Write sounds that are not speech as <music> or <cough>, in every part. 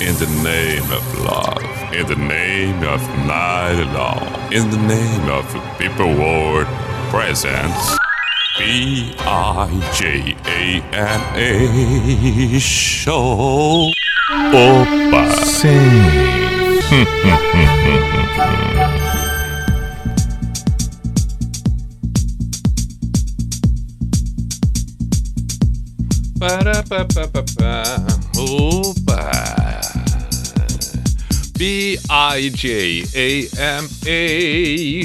In the name of love, in the name of night long, in the name of people world presents B I J A N A show. Opa! Opa! B-I-J-A-M-A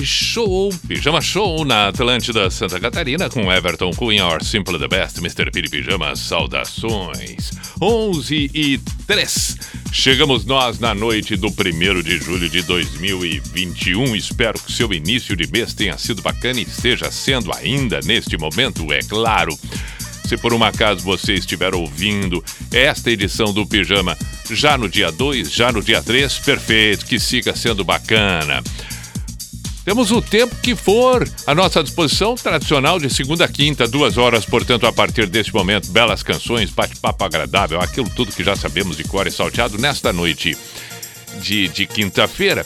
Show, Pijama Show na Atlântida Santa Catarina com Everton Cunha, or Simple the Best, Mr. Piri Pijama, saudações. 11 e 3. Chegamos nós na noite do 1 de julho de 2021. Espero que seu início de mês tenha sido bacana e esteja sendo ainda neste momento, é claro. Se por um acaso você estiver ouvindo esta edição do Pijama já no dia 2, já no dia 3, perfeito, que siga sendo bacana. Temos o tempo que for à nossa disposição, tradicional de segunda a quinta, duas horas, portanto, a partir deste momento, belas canções, bate-papo agradável, aquilo tudo que já sabemos de cor e salteado nesta noite de, de quinta-feira.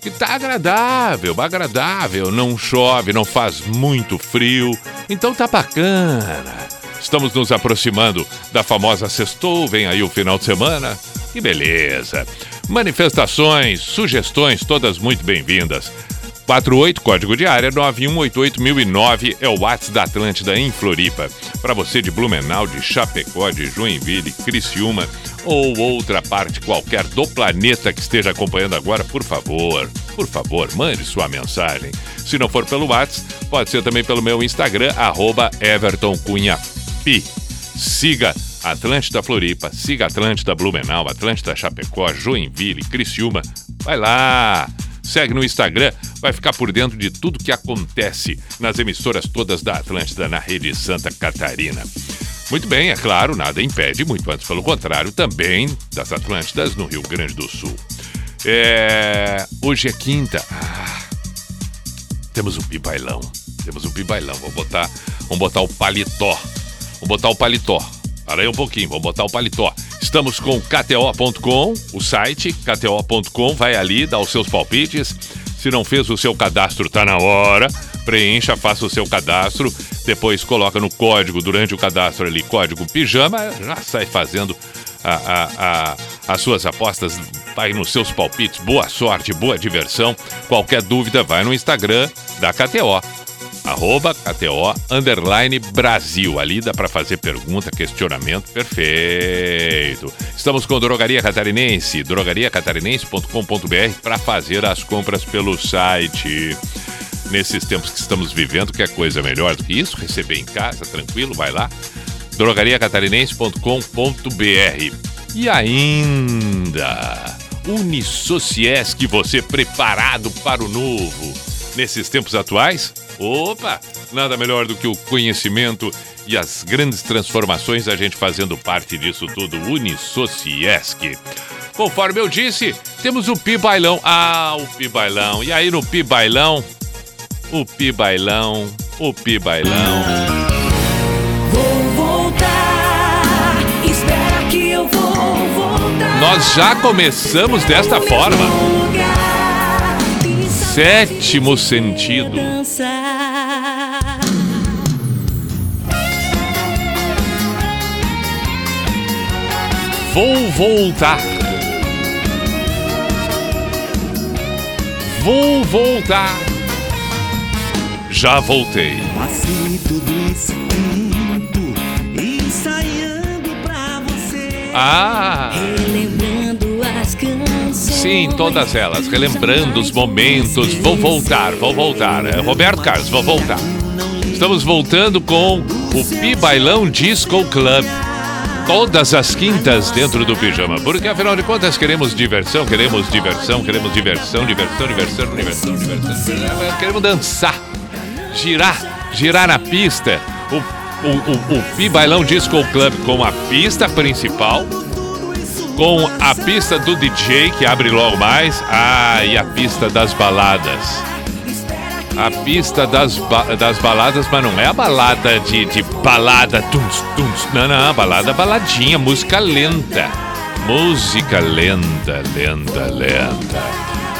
Que tá agradável, agradável, não chove, não faz muito frio, então tá bacana. Estamos nos aproximando da famosa sextou, vem aí o final de semana. Que beleza! Manifestações, sugestões, todas muito bem-vindas. 48, código de área 9188009 é o WhatsApp da Atlântida em Floripa. Para você de Blumenau, de Chapecó, de Joinville, Criciúma ou outra parte qualquer do planeta que esteja acompanhando agora, por favor, por favor, mande sua mensagem. Se não for pelo WhatsApp, pode ser também pelo meu Instagram, arroba Pi. Siga Atlântida Floripa, siga Atlântida Blumenau, Atlântida Chapecó, Joinville, Criciúma. Vai lá! Segue no Instagram, vai ficar por dentro de tudo que acontece nas emissoras todas da Atlântida na rede Santa Catarina. Muito bem, é claro, nada impede, muito antes pelo contrário, também das Atlântidas no Rio Grande do Sul. É... Hoje é quinta. Ah, temos um pibailão. Temos um pibailão. Vou botar, vamos botar o paletó. Vou botar o paletó. Para aí um pouquinho, vou botar o paletó. Estamos com KTO.com, o site, KTO.com, vai ali, dá os seus palpites. Se não fez o seu cadastro, tá na hora. Preencha, faça o seu cadastro. Depois coloca no código, durante o cadastro ali, código pijama, já sai fazendo a, a, a, as suas apostas, vai nos seus palpites. Boa sorte, boa diversão. Qualquer dúvida, vai no Instagram da KTO arroba KTO, underline Brasil. Ali dá para fazer pergunta, questionamento, perfeito. Estamos com Drogaria Catarinense, drogariacatarinense.com.br para fazer as compras pelo site. Nesses tempos que estamos vivendo, quer coisa melhor do que isso? Receber em casa, tranquilo, vai lá. drogariacatarinense.com.br E ainda, Unisociesc, você preparado para o novo. Nesses tempos atuais, Opa! Nada melhor do que o conhecimento e as grandes transformações, a gente fazendo parte disso tudo, Unisociesc. Conforme eu disse, temos o Pi Bailão. Ah, o Pi Bailão. E aí no Pi Bailão? O Pi Bailão, o Pi Bailão. Vou voltar, espera que eu vou voltar. Nós já começamos desta forma. Sétimo sentido. Vou voltar. Vou voltar. Já voltei. Passei todo esse tempo ensaiando pra você. Ah. Sim, todas elas. Relembrando os momentos. Vou voltar, vou voltar. É, Roberto Carlos, vou voltar. Estamos voltando com o Pi Bailão Disco Club. Todas as quintas dentro do pijama. Porque afinal de contas queremos diversão, queremos diversão, queremos diversão, diversão, diversão, diversão, diversão. Queremos dançar, girar, girar na pista. O, o, o, o Pi Bailão Disco Club com a pista principal com a pista do DJ que abre logo mais. Ah, e a pista das baladas. A pista das, ba- das baladas, mas não é a balada de, de balada. Tuns, tuns, não, não, balada baladinha, música lenta. Música lenta, lenta, lenta.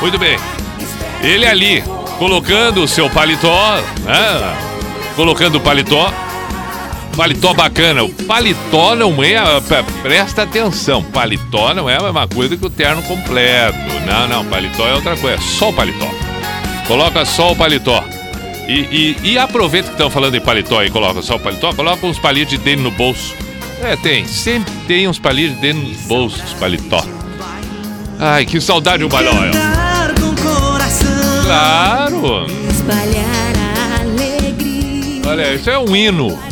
Muito bem. Ele ali, colocando o seu paletó, né? Colocando o paletó. Paletó bacana. O paletó não é. Presta atenção. Paletó não é a mesma coisa que o terno completo. Não, não. Paletó é outra coisa. Só o paletó. Coloca só o paletó. E, e, e aproveita que estão falando em paletó e coloca só o paletó. Coloca uns palitos de dentro no bolso. É, tem. Sempre tem uns palilhos dentro dos bolsos, paletó. Ai, que saudade o balão. Claro. Olha, isso é um hino.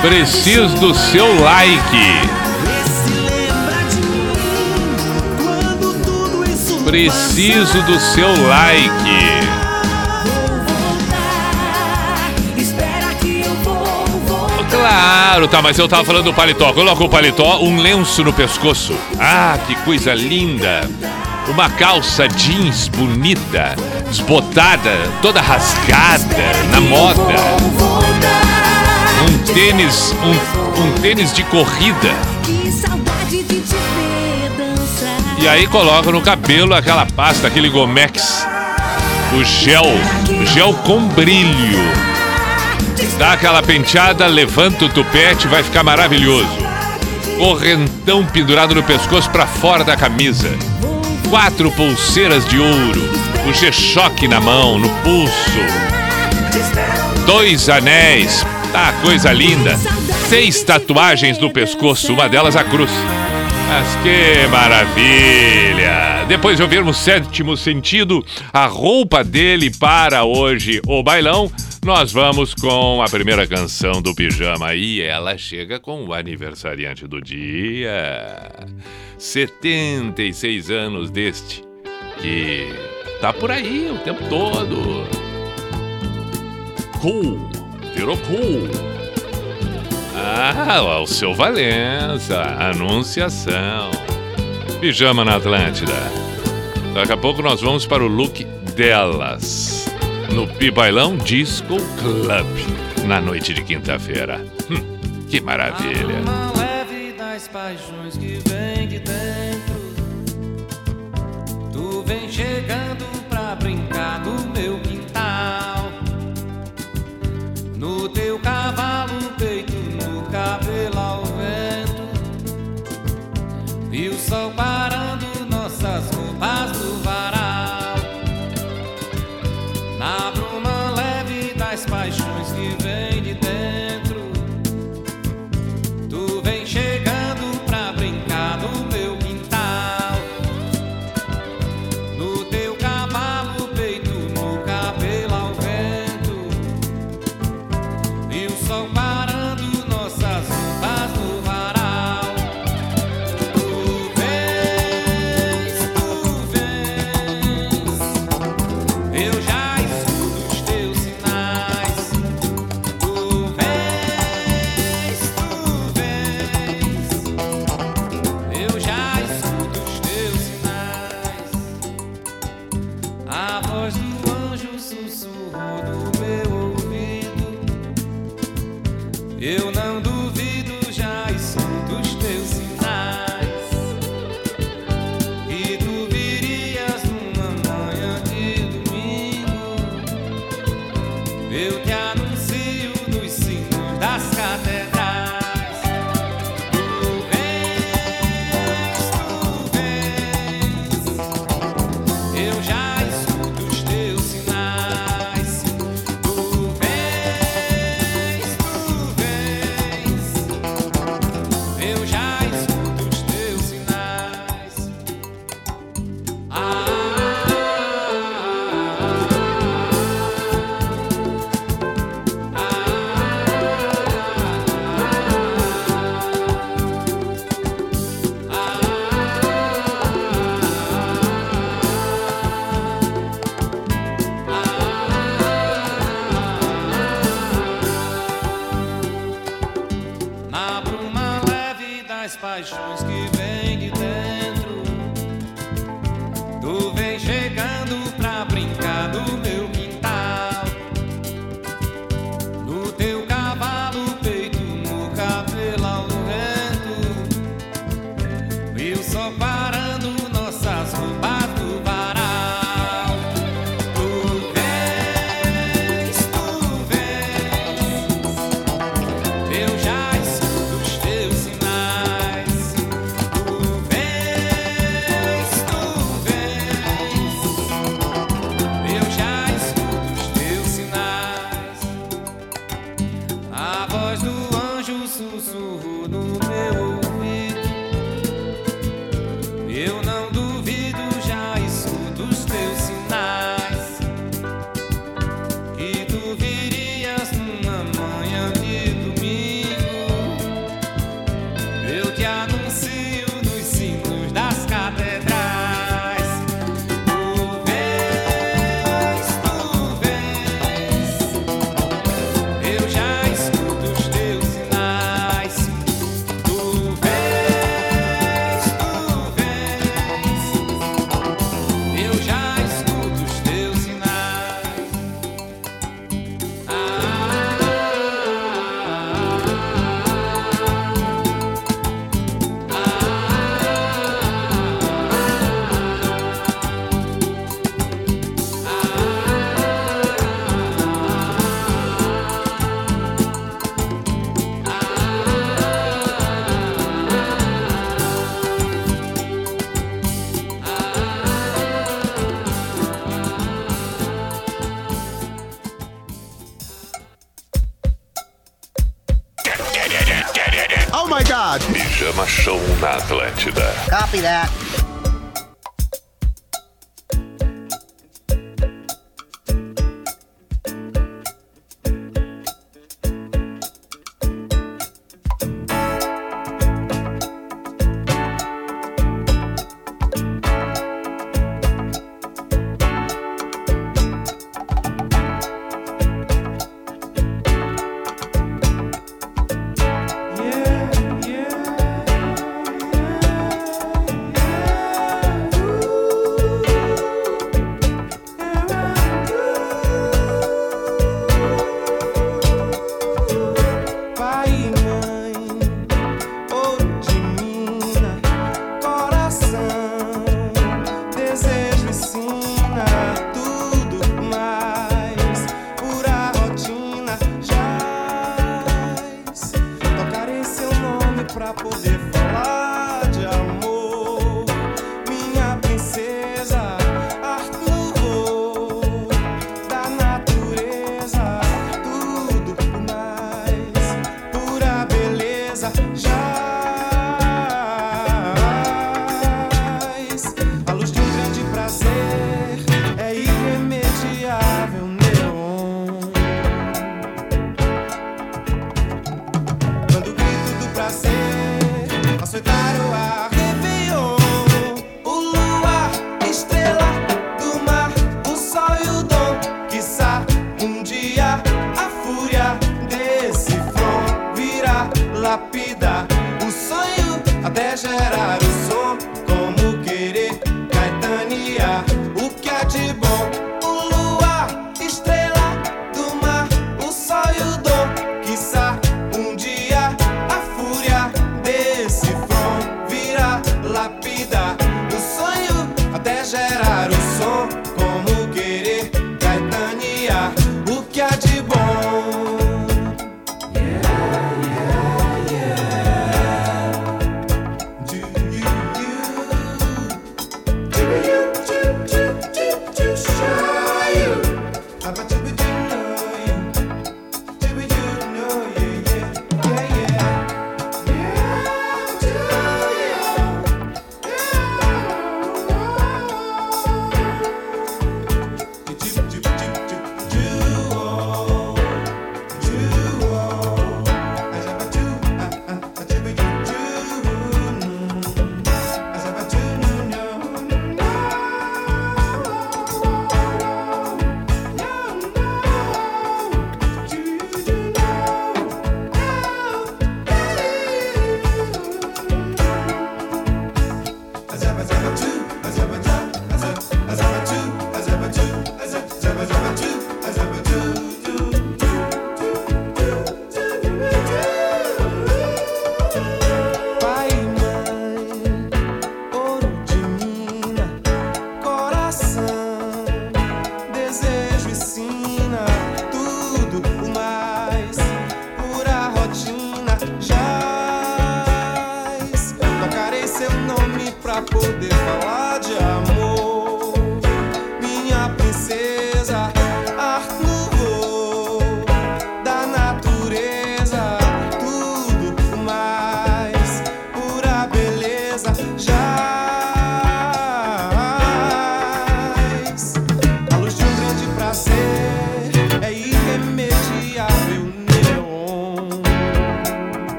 Preciso do seu like. Preciso do seu like. Claro, tá, mas eu tava falando do paletó. Coloca o paletó, um lenço no pescoço. Ah, que coisa linda. Uma calça jeans bonita, desbotada, toda rasgada, na moda. Tênis, um, um tênis de corrida. E aí coloca no cabelo aquela pasta, aquele Gomex. O gel, gel com brilho. Dá aquela penteada, levanta o tupete, vai ficar maravilhoso. Correntão pendurado no pescoço pra fora da camisa. Quatro pulseiras de ouro. O G-Shock na mão, no pulso. Dois anéis. Tá, coisa linda. Seis tatuagens no pescoço, uma delas a cruz. Mas que maravilha! Depois de ouvirmos Sétimo Sentido, a roupa dele para hoje, o bailão, nós vamos com a primeira canção do Pijama. E ela chega com o aniversariante do dia. 76 anos deste, que tá por aí o tempo todo. Cool, virou cool. Ah, o seu Valença, anunciação. Pijama na Atlântida. Daqui a pouco nós vamos para o look delas. No Pibailão Disco Club. Na noite de quinta-feira. Hum, que maravilha. Leve das paixões que vem de dentro. Copy that.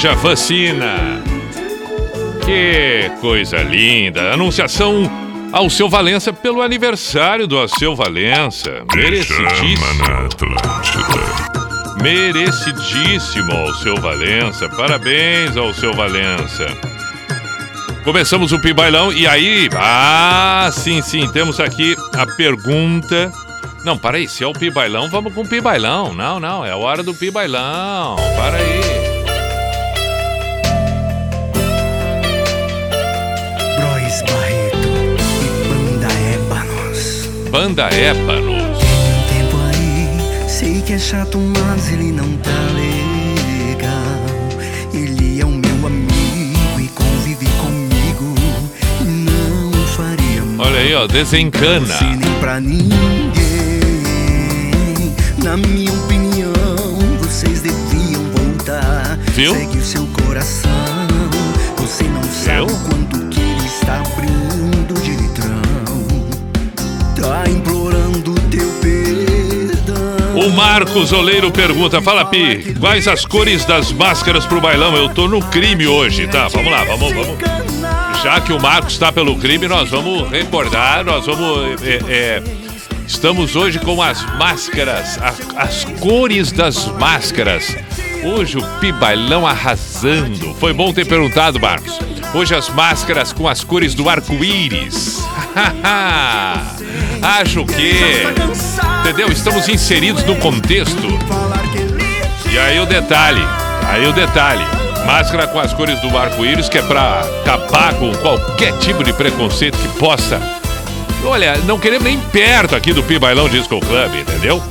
Aí, Djavacina. Que coisa linda. Anunciação ao seu Valença pelo aniversário do Alceu Valença. Merecidíssimo. Merecidíssimo ao seu Valença. Parabéns ao seu Valença. Começamos o Pibailão e aí. Ah, sim, sim. Temos aqui a pergunta. Não, para aí. Se é o Pibailão, vamos com o Pibailão. Não, não. É a hora do Pibailão. Para aí. Ébanos. Banda Épanos. Um tempo aí, sei que é chato, mas ele não tá legal. Ele é o meu amigo e convive comigo. E não faria mal. Olha aí, ó. Desencana. nem pra ninguém. Na minha opinião, vocês deviam voltar. Viu? Segue o seu coração. Você não sabe Viu? o Marcos Oleiro pergunta: Fala, Pi, quais as cores das máscaras pro bailão? Eu tô no crime hoje, tá? Vamos lá, vamos, vamos. Já que o Marcos está pelo crime, nós vamos recordar, nós vamos. é, é, estamos hoje com as máscaras, a- as cores das máscaras. Hoje o Pibailão arrasando. Foi bom ter perguntado, Marcos. Hoje as máscaras com as cores do arco-íris. <laughs> Acho que. Entendeu? Estamos inseridos no contexto. E aí o detalhe, aí o detalhe. Máscara com as cores do arco-íris que é pra acabar com qualquer tipo de preconceito que possa. Olha, não queremos nem perto aqui do Pibailão Disco Club, entendeu?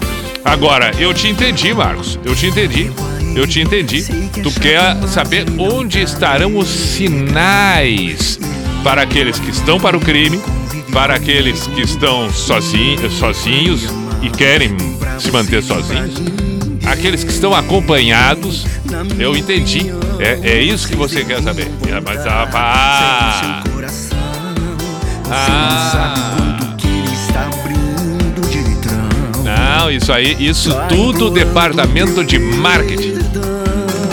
Agora, eu te entendi, Marcos. Eu te entendi. Eu te entendi. Tu quer saber onde estarão os sinais para aqueles que estão para o crime, para aqueles que estão sozinhos, sozinhos e querem se manter sozinhos, aqueles que estão acompanhados. Eu entendi. É, é isso que você quer saber. É, Mas ah, pá. Ah. Não, isso aí, isso tudo o departamento de marketing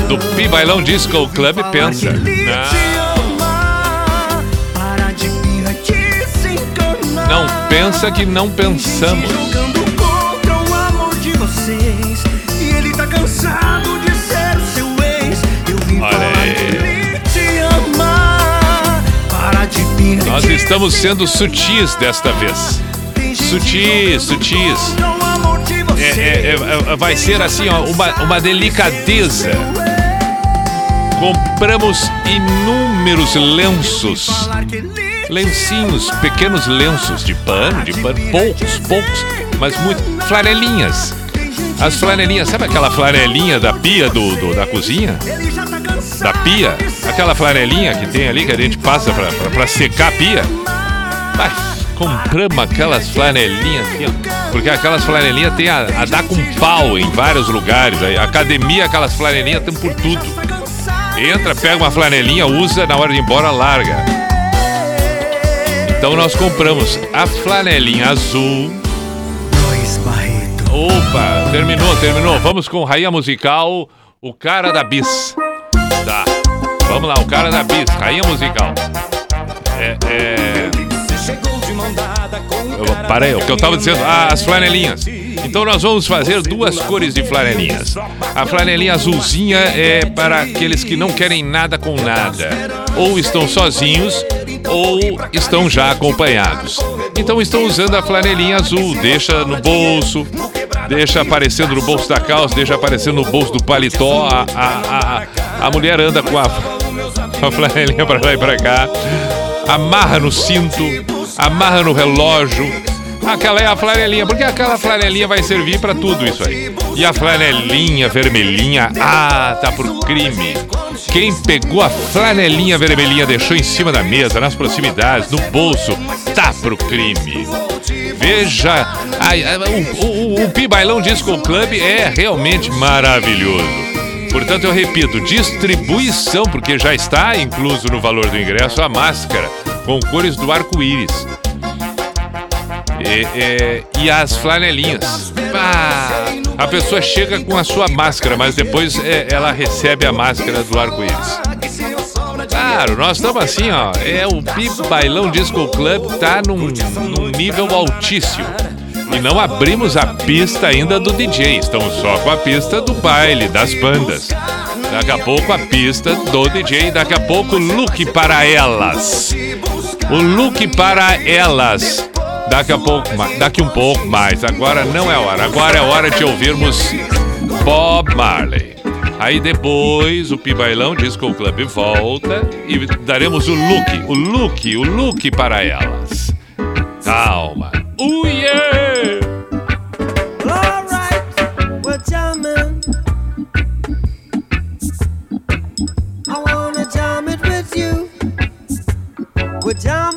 do Pibailão Disco Club pensa. Ama. Para de birra. Nós estamos sendo sutis desta vez. Sutis, sutis. É, é, é, vai ser assim, ó, uma, uma delicadeza. Compramos inúmeros lenços. Lencinhos, pequenos lenços de pano, de pano, poucos, poucos, mas muito. Flanelinhas. As flanelinhas, sabe aquela flanelinha da pia do, do- da cozinha? Da pia? Aquela flanelinha que tem ali que a gente passa pra, pra, pra secar a pia? Mas compramos aquelas flanelinhas assim, ó, porque aquelas flanelinhas tem a, a dar com pau em vários lugares. aí. Academia, aquelas flanelinhas tem por tudo. Entra, pega uma flanelinha, usa, na hora de ir embora, larga. Então nós compramos a flanelinha azul. Opa, terminou, terminou. Vamos com Rainha Musical, o cara da bis. Tá. Vamos lá, o cara da bis, Rainha Musical. É, é... Eu, parei, o que eu tava dizendo, ah, as flanelinhas. Então nós vamos fazer duas cores de flanelinhas. A flanelinha azulzinha é para aqueles que não querem nada com nada. Ou estão sozinhos, ou estão já acompanhados. Então estão usando a flanelinha azul, deixa no bolso, deixa aparecendo no bolso da calça, deixa aparecendo no bolso do paletó. A, a, a, a mulher anda com a, <laughs> a flanelinha para lá e para cá, amarra no cinto, amarra no relógio. Aquela é a flanelinha, porque aquela flanelinha vai servir para tudo isso aí. E a flanelinha vermelhinha, ah, tá pro crime. Quem pegou a flanelinha vermelhinha, deixou em cima da mesa, nas proximidades, no bolso, tá pro crime. Veja, ai, o, o, o Pi Bailão Disco Club é realmente maravilhoso. Portanto, eu repito, distribuição, porque já está incluso no valor do ingresso a máscara com cores do arco-íris. E, e- e as flanelinhas. Pá, a pessoa chega com a sua máscara, mas depois é, ela recebe a máscara do arco-íris. Claro, nós estamos assim, ó. É o Bi Bailão Disco Club tá num, num nível altíssimo. E não abrimos a pista ainda do DJ, estamos só com a pista do baile, das bandas. Daqui a pouco a pista do DJ, daqui a pouco look para elas. O look para elas. Daqui a pouco, daqui um pouco mais. Agora não é hora. Agora é hora de ouvirmos Bob Marley. Aí depois o Pibailão Disco Club volta e daremos o look, o look, o look para elas. Calma. Uh, yeah! Alright, we're jamming. I wanna jam it with you. We're jamming,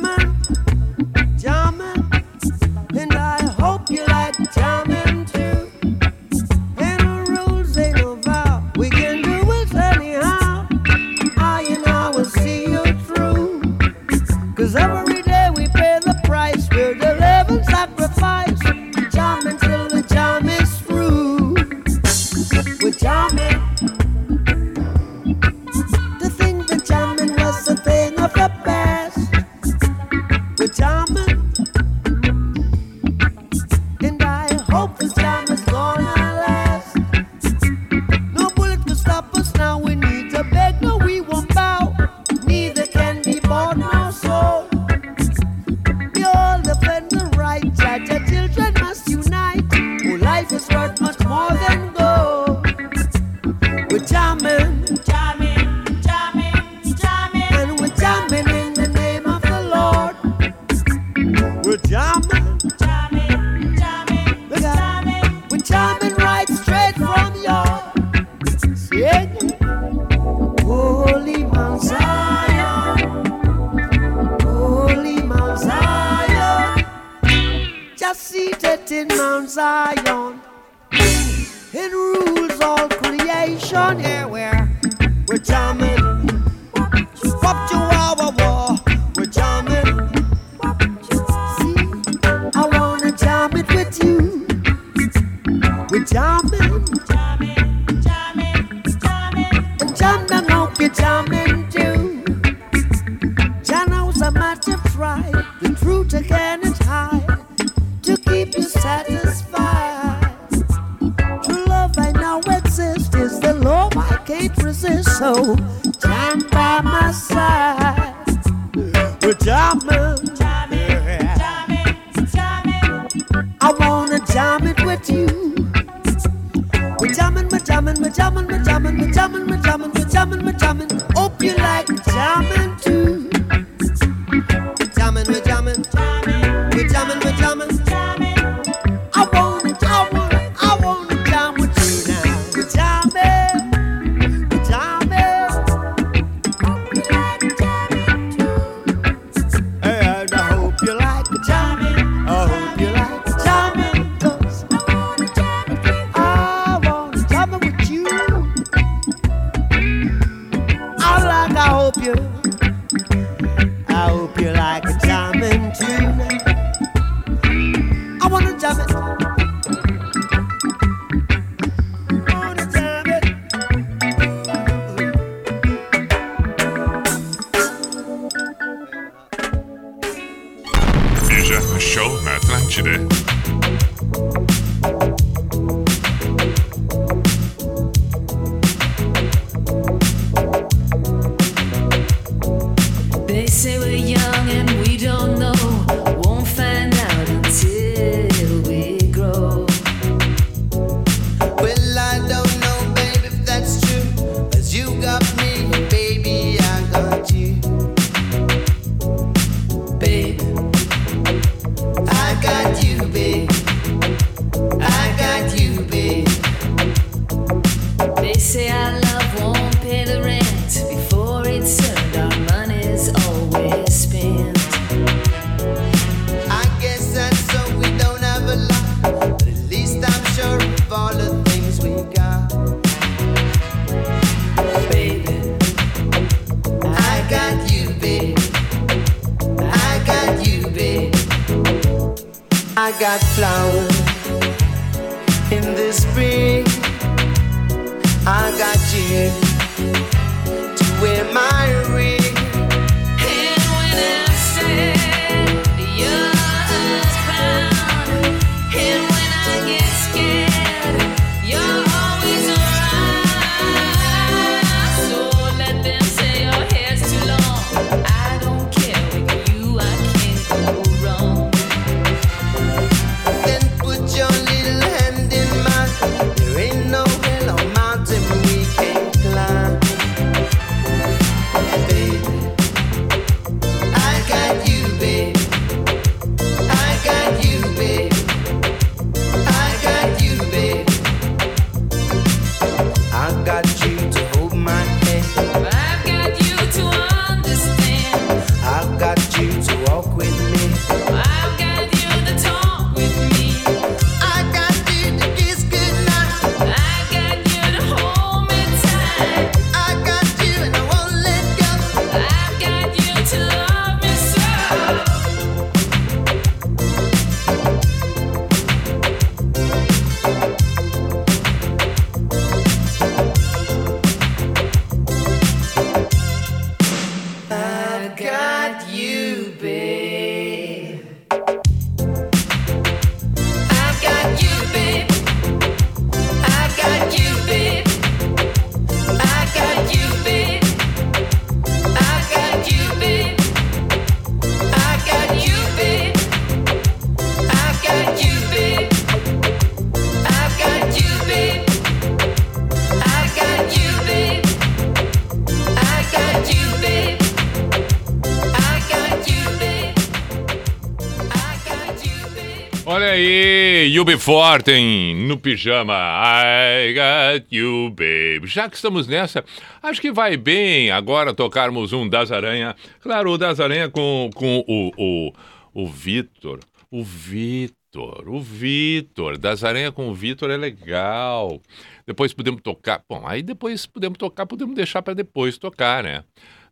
Fortem no pijama. I got you, baby. Já que estamos nessa, acho que vai bem agora tocarmos um Das Aranha. Claro, o Das Aranha com, com o, o, o Vitor. O Vitor, o Vitor. Das Aranha com o Vitor é legal. Depois podemos tocar. Bom, aí depois podemos tocar, podemos deixar para depois tocar, né?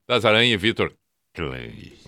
Das Aranha e Vitor Clay.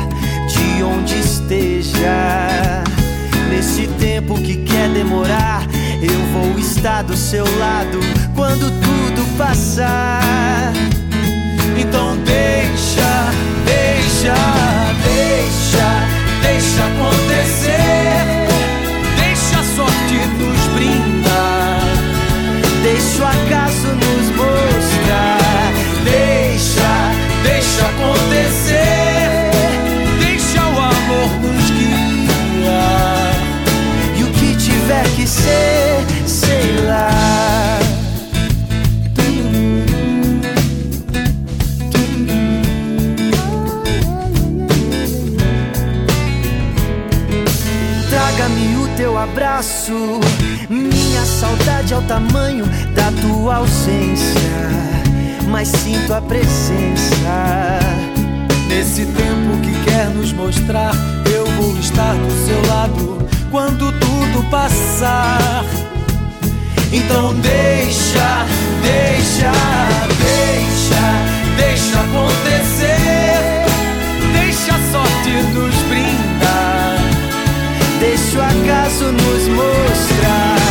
onde esteja. Nesse tempo que quer demorar, eu vou estar do seu lado quando tudo passar. Então deixa, deixa, deixa, deixa acontecer. Deixa a sorte nos brindar. Deixa o acaso nos mostrar. Deixa, deixa acontecer. sei lá. Traga-me o teu abraço, minha saudade ao tamanho da tua ausência, mas sinto a presença. Nesse tempo que quer nos mostrar, eu vou estar do seu lado quando tudo passar. Então deixa, deixa, deixa, deixa acontecer. Deixa a sorte nos brindar. Deixa o acaso nos mostrar.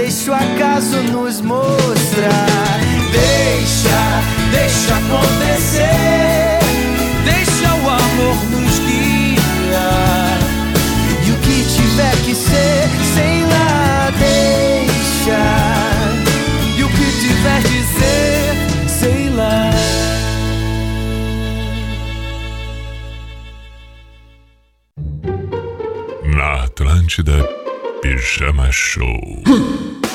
Deixa o acaso nos mostrar. Deixa, deixa acontecer. Deixa o amor nos guiar. E o que tiver que ser, sei lá, deixa. Pijama Show. <laughs>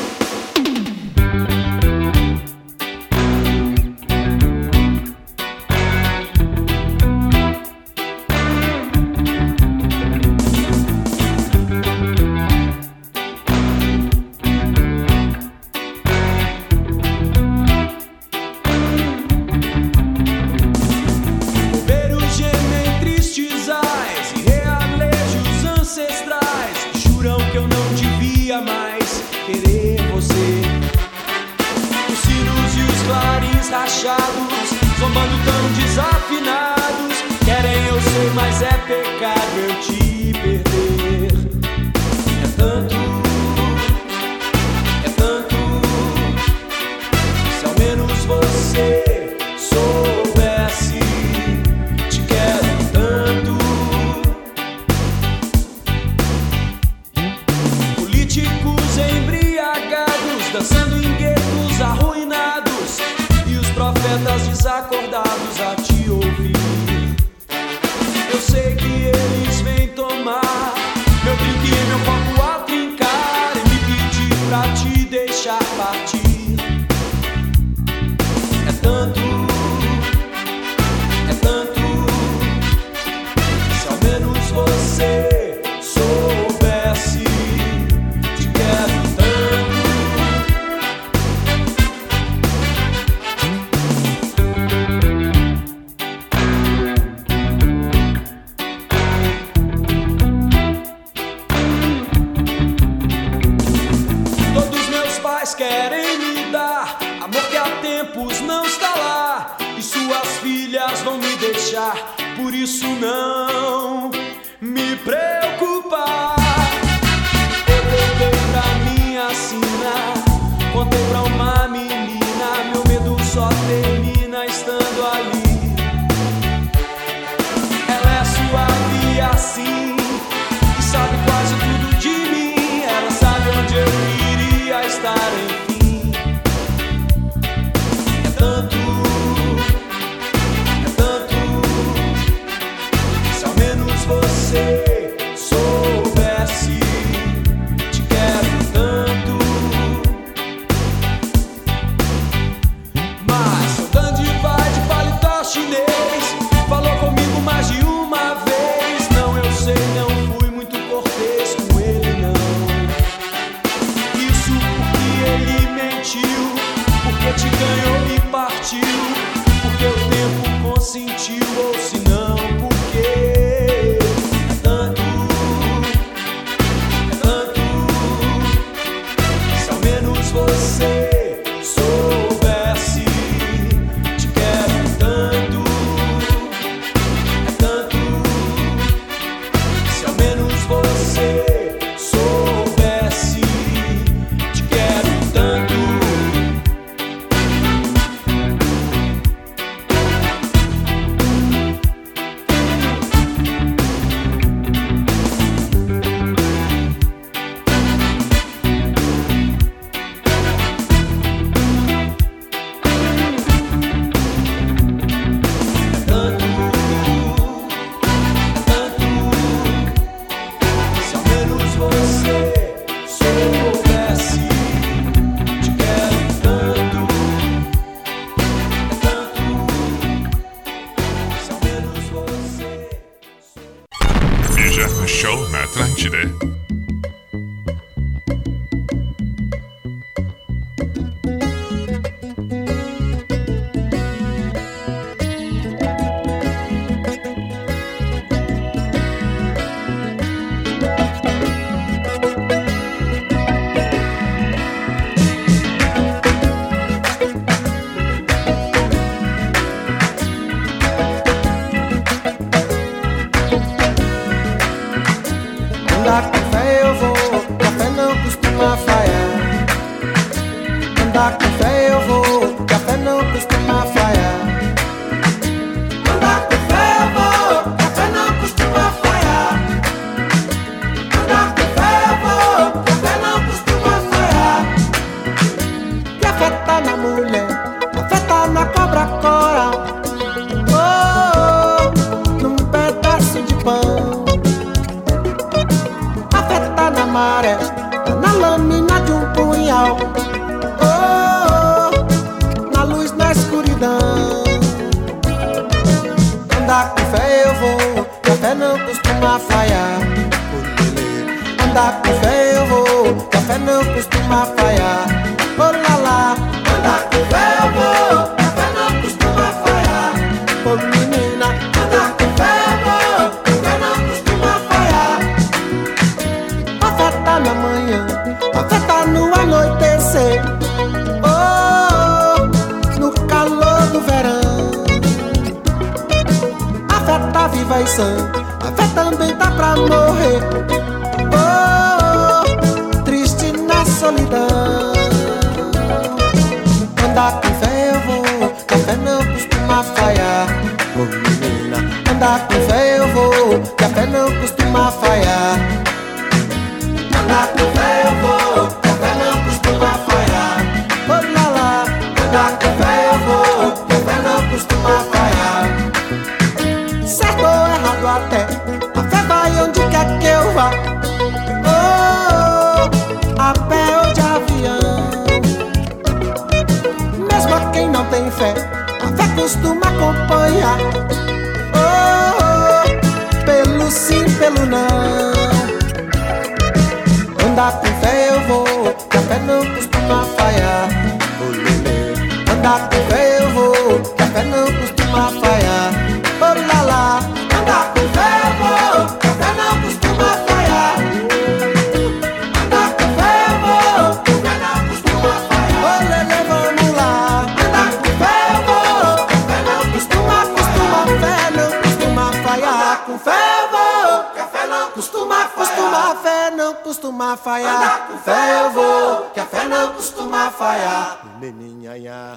isso não me preocupa. Sã, a fé também tá pra morrer. Oh, triste na solidão. Andar com fé eu vou, café não costuma falhar. Oh menina, andar com fé eu vou, café não costuma falhar.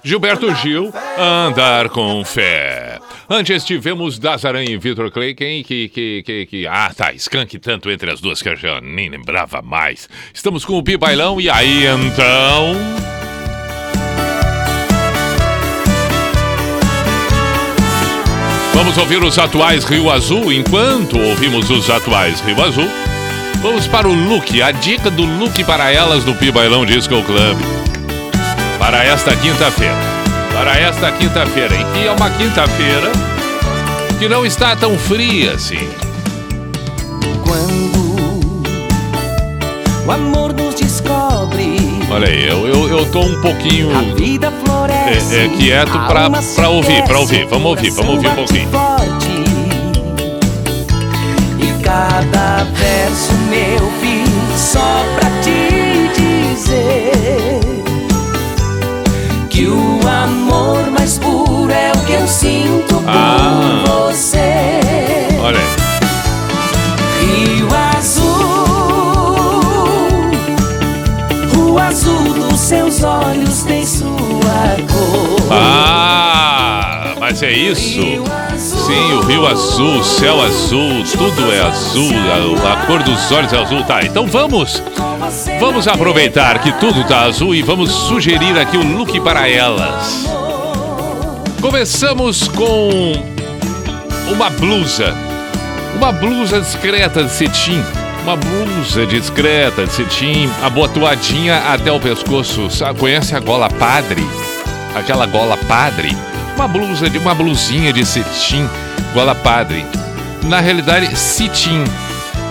Gilberto Gil, Andar com Fé. Antes tivemos Dazaran e Vitor Clay, quem que, que, que, que... Ah, tá, skunk tanto entre as duas que eu já nem lembrava mais. Estamos com o Pi Bailão, e aí então... Vamos ouvir os atuais Rio Azul. Enquanto ouvimos os atuais Rio Azul, vamos para o look, a dica do look para elas do Pi Bailão Disco Club. Para esta quinta-feira. Para esta quinta-feira, em que é uma quinta-feira que não está tão fria assim. Quando o amor nos descobre, Olha aí, eu, eu, eu tô um pouquinho floresce. É- é quieto pra- pra ouvir, pra ouvir. Vamos ouvir, vamos ouvir um pouquinho. forte. E cada verso meu fiz só pra te dizer que o amor mais puro é o que eu sinto por Ah. você. Olha aí. Rio azul, o azul dos seus olhos tem sua cor. Ah, mas é isso. Sim, o rio azul, o céu azul, tudo é azul, a, a cor dos olhos é azul. Tá, então vamos, vamos aproveitar que tudo tá azul e vamos sugerir aqui o look para elas. Começamos com uma blusa, uma blusa discreta de cetim, uma blusa discreta de cetim, abotoadinha até o pescoço. Conhece a gola padre? Aquela gola padre? Uma blusa de uma blusinha de cetim, gola padre. Na realidade, cetim,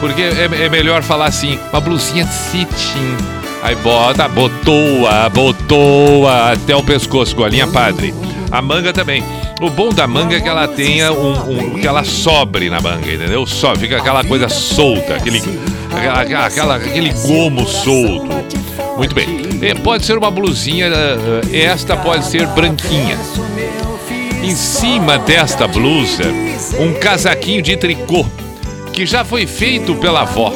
Porque é, é melhor falar assim, uma blusinha cetim. Aí bota, botoa, botoa até o pescoço, golinha padre. A manga também. O bom da manga é que ela tenha um, um- que ela sobre na manga, entendeu? Só fica aquela coisa solta, aquele, aquela, aquela- aquele gomo solto. Muito bem. É, pode ser uma blusinha, eh, esta pode ser branquinha. Em cima desta blusa, um casaquinho de tricô que já foi feito pela avó.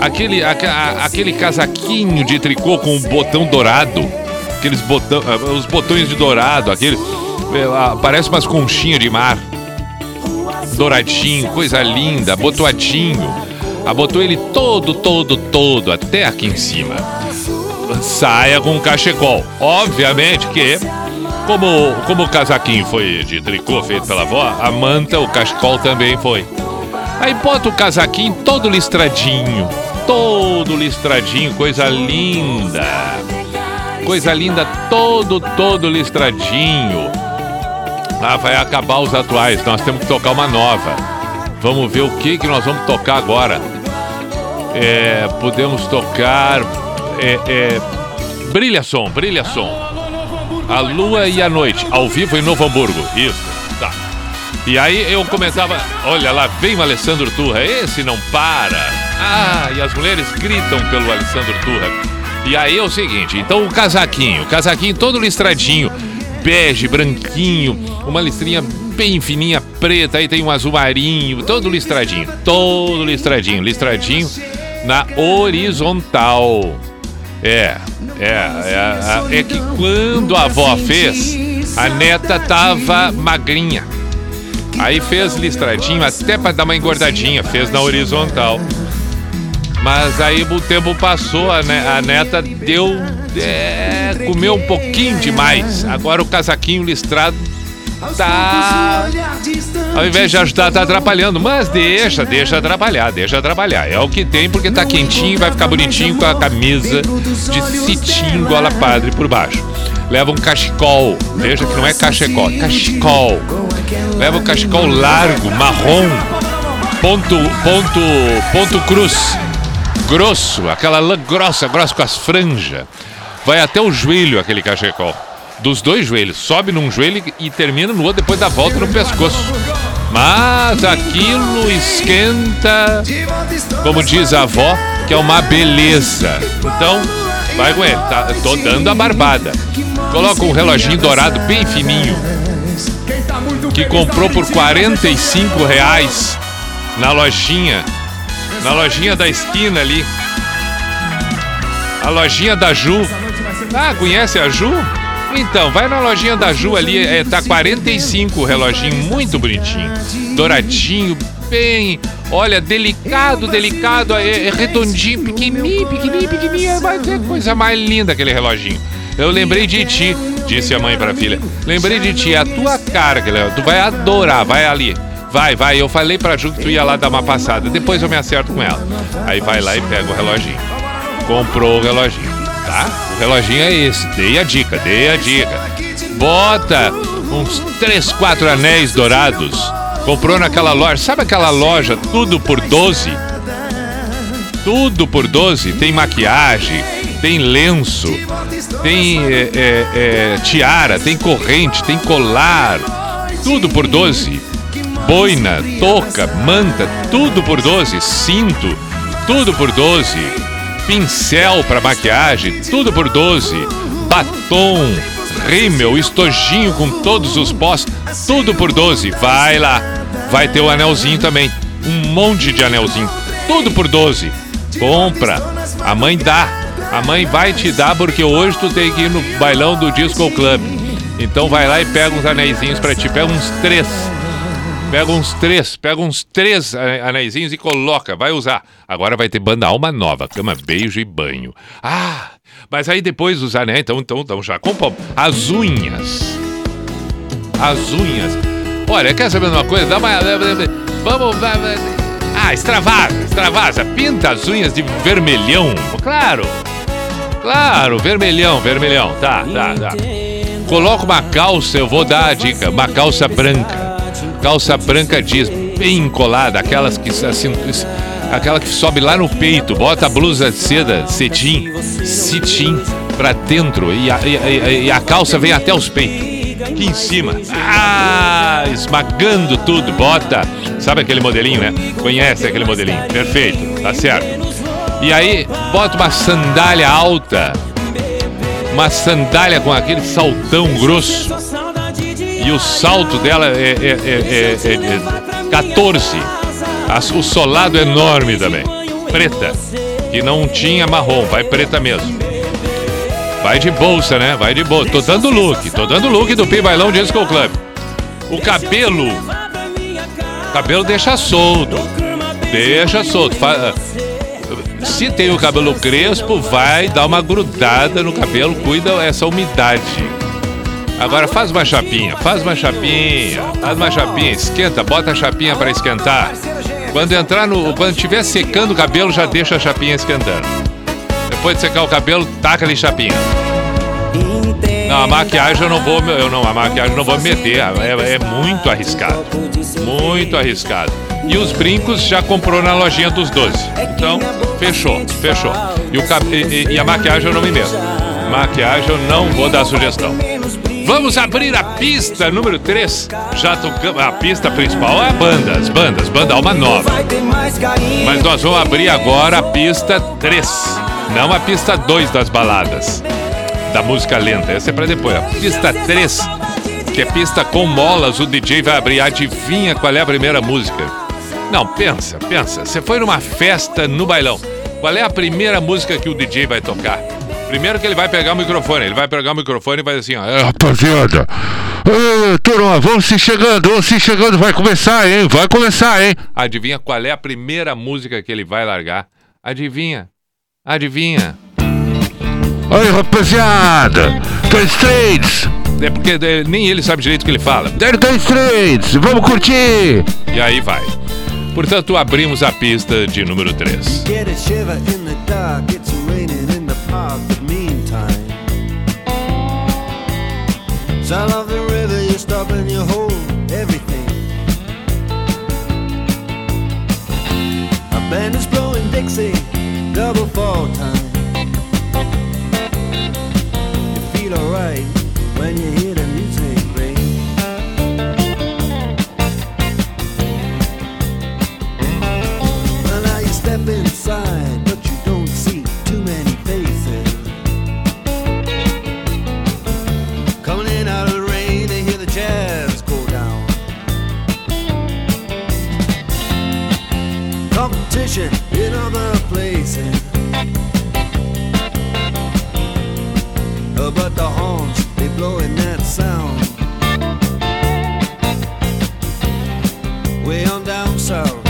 Aquele, aca- a- aquele casaquinho de tricô com um botão dourado, aqueles botão, ah, os botões de dourado, aquele eh, ah, parece umas conchinhas de mar, douradinho, coisa linda, abotoadinho. Abotou ele todo, todo, todo até aqui em cima. Saia com cachecol. Obviamente que como, como o casaquinho foi de tricô feito pela avó, a manta, o cachecol também foi. Aí bota o casaquinho todo listradinho. Todo listradinho, coisa linda. Coisa linda, todo, todo listradinho. Ah, vai acabar os atuais, nós temos que tocar uma nova. Vamos ver o que, que nós vamos tocar agora. É, podemos tocar. É, é, brilha som, brilha som. A lua e a noite, ao vivo em Novo Hamburgo. Isso. E aí eu começava, olha lá, vem o Alessandro Turra, esse não para. Ah, e as mulheres gritam pelo Alessandro Turra. E aí é o seguinte, então o casaquinho, o casaquinho todo listradinho, bege, branquinho, uma listrinha bem fininha, preta, aí tem um azul marinho, todo listradinho, todo listradinho, listradinho na horizontal. É, é, é, é que quando a avó fez, a neta tava magrinha. Aí fez listradinho até pra dar uma engordadinha, fez na horizontal. Mas aí o tempo passou, a, ne- a neta deu. É, comeu um pouquinho demais. Agora o casaquinho listrado tá. Ao invés de ajudar, tá atrapalhando. Mas deixa, deixa atrapalhar, deixa atrapalhar. É o que tem, porque tá quentinho, vai ficar bonitinho com a camisa de cetim gola padre por baixo. Leva um cachecol. Veja que não é cachecol, é cachecol. Leva um cachecol largo, marrom, ponto, ponto, ponto cruz. Grosso, aquela lã grossa, grossa com as franjas. Vai até o joelho aquele cachecol. Dos dois joelhos. Sobe num joelho e termina no outro depois da volta no pescoço. Mas aquilo esquenta, como diz a avó, que é uma beleza. Então, vai ele. Tá, tô dando a barbada. Coloca um reloginho dourado bem fininho. Que comprou por 45 reais na lojinha. Na lojinha da esquina ali. A lojinha da Ju. Ah, conhece a Ju? Então, vai na lojinha da Ju ali, é, tá 45 o reloginho, muito bonitinho. Douradinho, bem. Olha, delicado, delicado, é, é redondinho, pequenininho, pequenininho, pequenininho. Mas é coisa mais linda aquele reloginho. Eu lembrei de ti, disse a mãe pra filha. Lembrei de ti, é a tua cara, Guilherme. Tu vai adorar, vai ali. Vai, vai. Eu falei pra Ju que tu ia lá dar uma passada. Depois eu me acerto com ela. Aí vai lá e pega o reloginho. Comprou o reloginho, tá? O reloginho é esse. Dei a dica, dei a dica. Bota uns 3, 4 anéis dourados. Comprou naquela loja. Sabe aquela loja tudo por 12? Tudo por 12. Tem maquiagem, tem lenço, tem é, é, é, tiara, tem corrente, tem colar. Tudo por 12. Boina, touca, manta, tudo por 12. Cinto, tudo por 12. Pincel para maquiagem, tudo por 12. Batom, rímel, estojinho com todos os pós, tudo por 12. Vai lá. Vai ter o anelzinho também. Um monte de anelzinho. Tudo por 12. Compra. A mãe dá. A mãe vai te dar porque hoje tu tem que ir no bailão do Disco Club. Então vai lá e pega uns anéisinhos pra ti. Pega uns três. Pega uns três, pega uns três anéisinhos e coloca, vai usar. Agora vai ter banda alma nova, cama, beijo e banho. Ah, mas aí depois os anéis, então, então, então já compra as unhas. As unhas. Olha, quer saber uma coisa? Dá uma. Vamos. Ah, extravasa, extravasa. Pinta as unhas de vermelhão. Claro. Claro, vermelhão, vermelhão. Tá, tá, tá. Coloca uma calça, eu vou dar a dica. Uma calça branca. Calça branca jeans, bem colada, aquelas que assim. Aquela que sobe lá no peito, bota a blusa de seda, cetim, cetim pra dentro e a, e e a calça vem até os peitos. Aqui em cima. Ah, esmagando tudo, bota. Sabe aquele modelinho, né? Conhece aquele modelinho. Perfeito, tá certo. E aí, bota uma sandália alta. Uma sandália com aquele saltão grosso. E o salto dela é, é, é, é- é- é 14. O solado enorme também. Preta. E não tinha marrom, vai preta mesmo. Vai de bolsa, né? Vai de bolsa. Tô dando look, tô dando look do Pi Bailão Disco Club. O cabelo. O cabelo deixa solto. Deixa solto. Fa- Se tem o cabelo crespo, vai dar uma grudada no cabelo, cuida essa umidade. Agora faz uma chapinha, faz uma chapinha, faz uma chapinha, esquenta, bota a chapinha para esquentar. Quando entrar no, quando estiver secando o cabelo, já deixa a chapinha esquentando. Depois de secar o cabelo, taca ali chapinha. Não, a maquiagem eu não vou, eu não, a maquiagem eu não vou me meter, é, é muito arriscado. Muito arriscado. E os brincos já comprou na lojinha dos 12. Então, fechou, fechou. E, o, e- e a maquiagem eu não me meto. Maquiagem eu não vou dar sugestão. Vamos abrir a pista número 3. Já tocamos. A pista principal é a banda, as bandas, banda Alma Nova. Mas nós vamos abrir agora a pista 3. Não a pista 2 das baladas. Da música lenta. Essa é pra depois. A pista 3, que é pista com molas, o DJ vai abrir. Adivinha qual é a primeira música? Não, pensa, pensa. Você foi numa festa no bailão. Qual é a primeira música que o DJ vai tocar? Primeiro que ele vai pegar o microfone. Ele vai pegar o microfone e vai assim, ó. "É, Rapaziada, Ô, turma, vamos se chegando, vamos se chegando, vai começar, hein? Vai começar, hein? Adivinha qual é a primeira música que ele vai largar? Adivinha? Adivinha? Aí, rapaziada, Dire Straits, É porque eh, nem ele sabe direito o que ele fala. Dire Straits, vamos curtir! E aí vai. Portanto, abrimos a pista de número 3. Get a shiver in the dark, it's raining in the park, Sound of the river, you stop and you hold everything. A band is blowing Dixie, double fall time. Competition in other places. Uh, But the horns, they blowing that sound. Way on down south.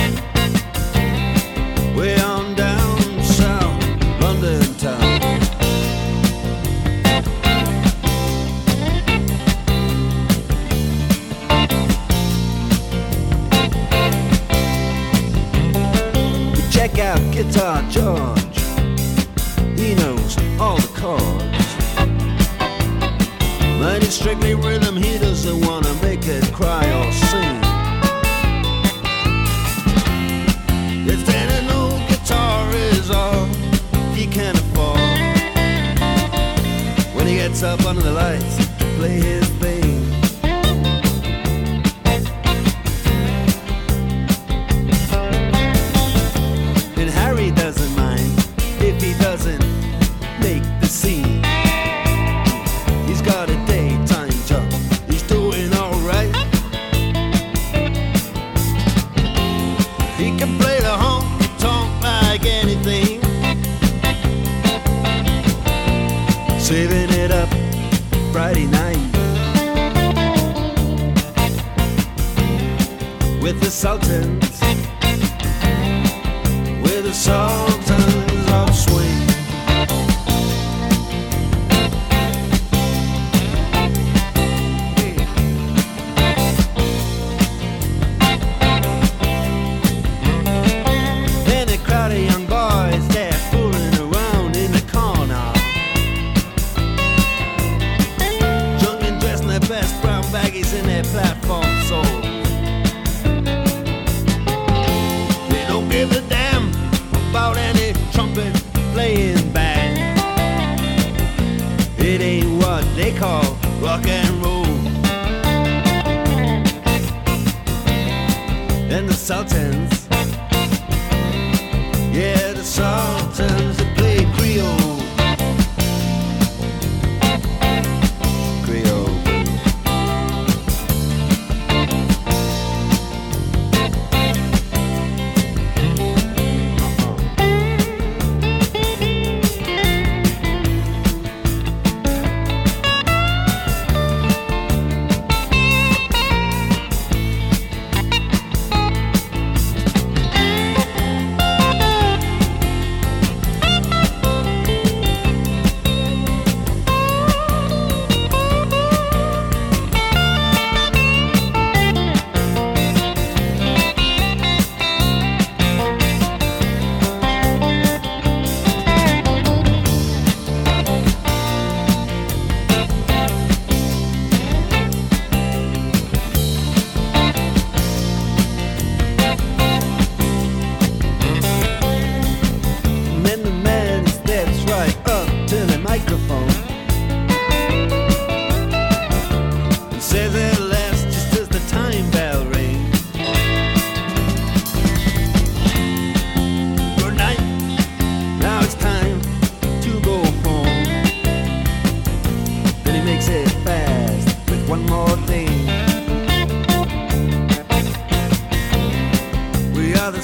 Under the lights play his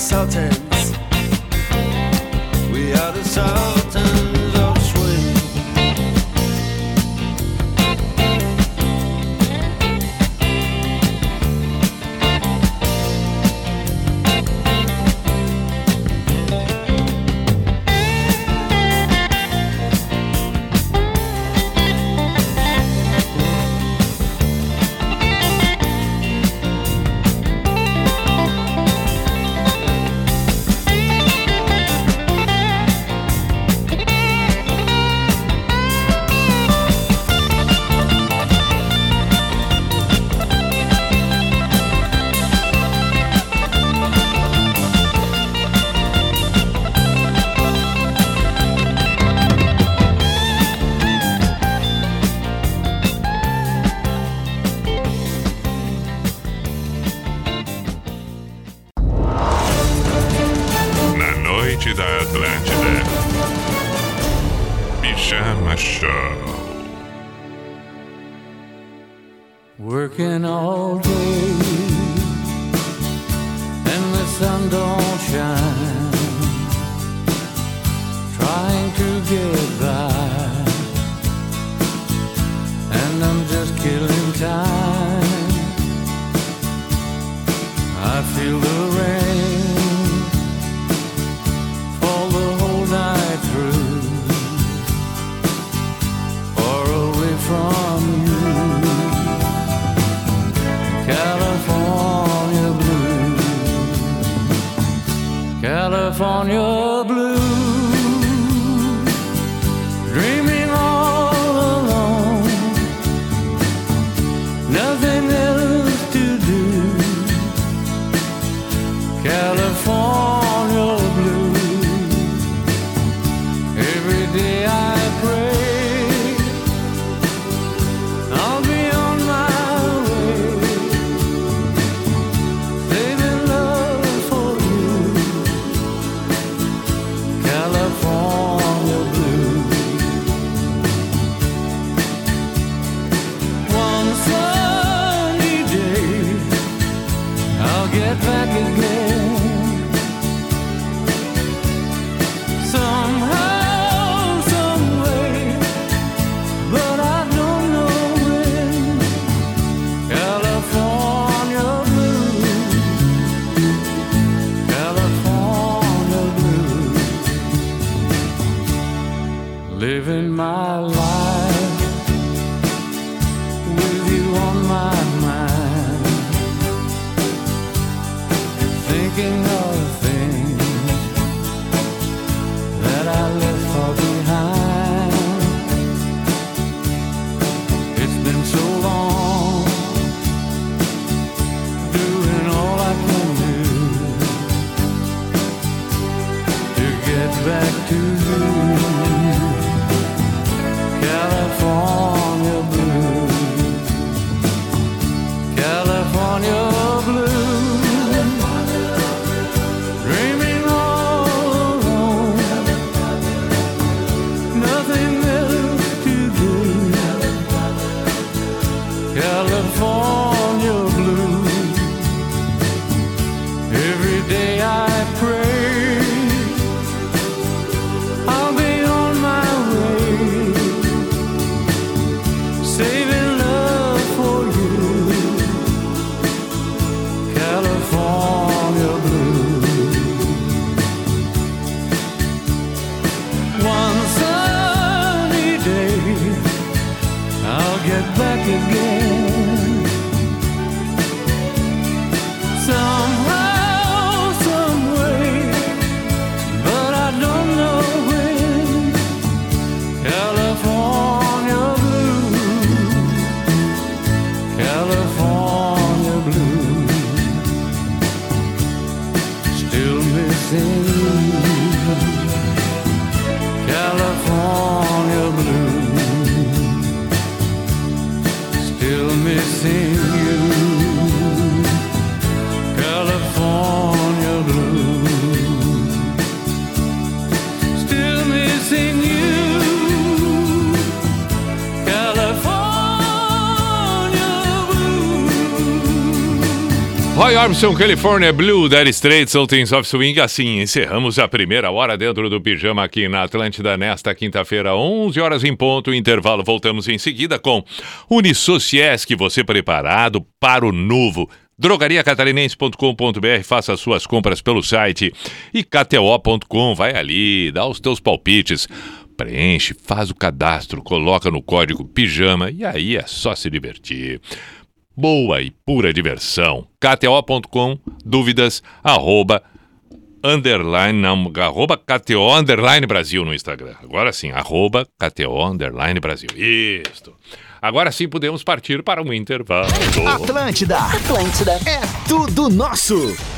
consultant. Orbison, California Blue, Dire Straits, Sultans of Swing. Assim, encerramos a primeira hora dentro do pijama aqui na Atlântida nesta quinta-feira, 11 horas em ponto. Intervalo, voltamos em seguida com Unisociesc, você preparado para o novo. drogariacatarinense.com.br, faça suas compras pelo site e kto.com, vai ali, dá os teus palpites. Preenche, faz o cadastro, coloca no código pijama e aí é só se divertir boa e pura diversão. KTO.com, dúvidas, arroba, underline, não, arroba KTO, underline Brasil no Instagram. Agora sim, arroba KTO, underline Brasil. Isto. Agora sim podemos partir para um intervalo. Atlântida. Atlântida. É tudo nosso.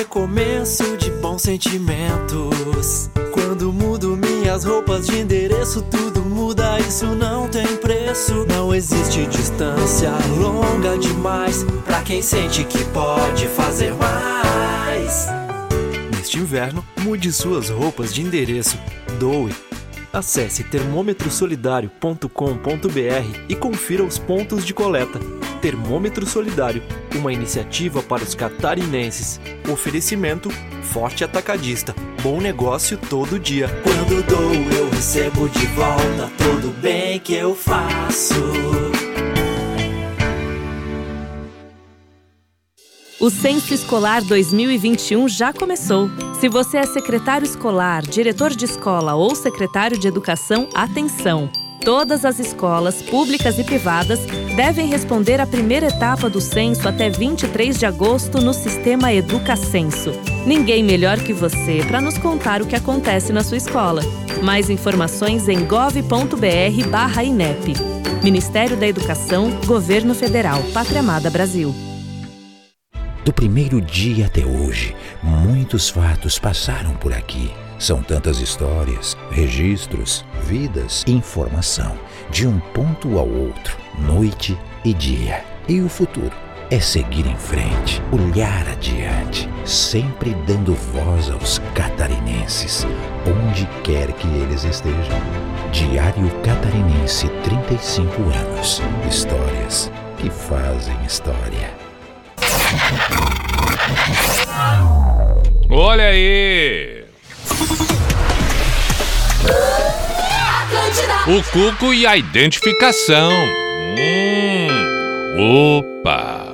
recomeço de bons sentimentos. Quando mudo minhas roupas de endereço, tudo muda, isso não tem preço. Não existe distância longa demais pra quem sente que pode fazer mais. Neste inverno, mude suas roupas de endereço. Doe. Acesse termômetrosolidario.com.br e confira os pontos de coleta. Termômetro Solidário, uma iniciativa para os catarinenses. Oferecimento Forte Atacadista. Bom negócio todo dia. Quando dou, eu recebo de volta todo o bem que eu faço. O Censo Escolar 2021 já começou. Se você é secretário escolar, diretor de escola ou secretário de educação, atenção! Todas as escolas, públicas e privadas, devem responder à primeira etapa do censo até 23 de agosto no sistema EducaCenso. Ninguém melhor que você para nos contar o que acontece na sua escola. Mais informações em gov.br/inep. Ministério da Educação, Governo Federal, Pátria Amada Brasil. Do primeiro dia até hoje, muitos fatos passaram por aqui. São tantas histórias, registros, vidas, informação, de um ponto ao outro, noite e dia. E o futuro é seguir em frente, olhar adiante, sempre dando voz aos catarinenses, onde quer que eles estejam. Diário Catarinense 35 anos. Histórias que fazem história. Olha aí! O cuco e a identificação. Hum. Opa.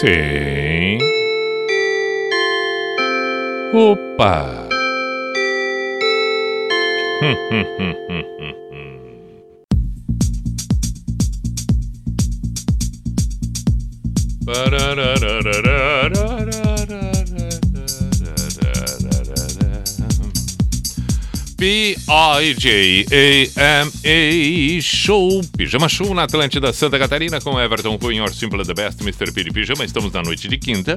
Sim. Opa. Hum, hum, hum, Ba-da-da-da-da-da-da. P-I-J-A-M-A Show, Pijama Show na Atlântida Santa Catarina com Everton Cunha, Simple the Best, Mr. P de Pijama. Estamos na noite de quinta.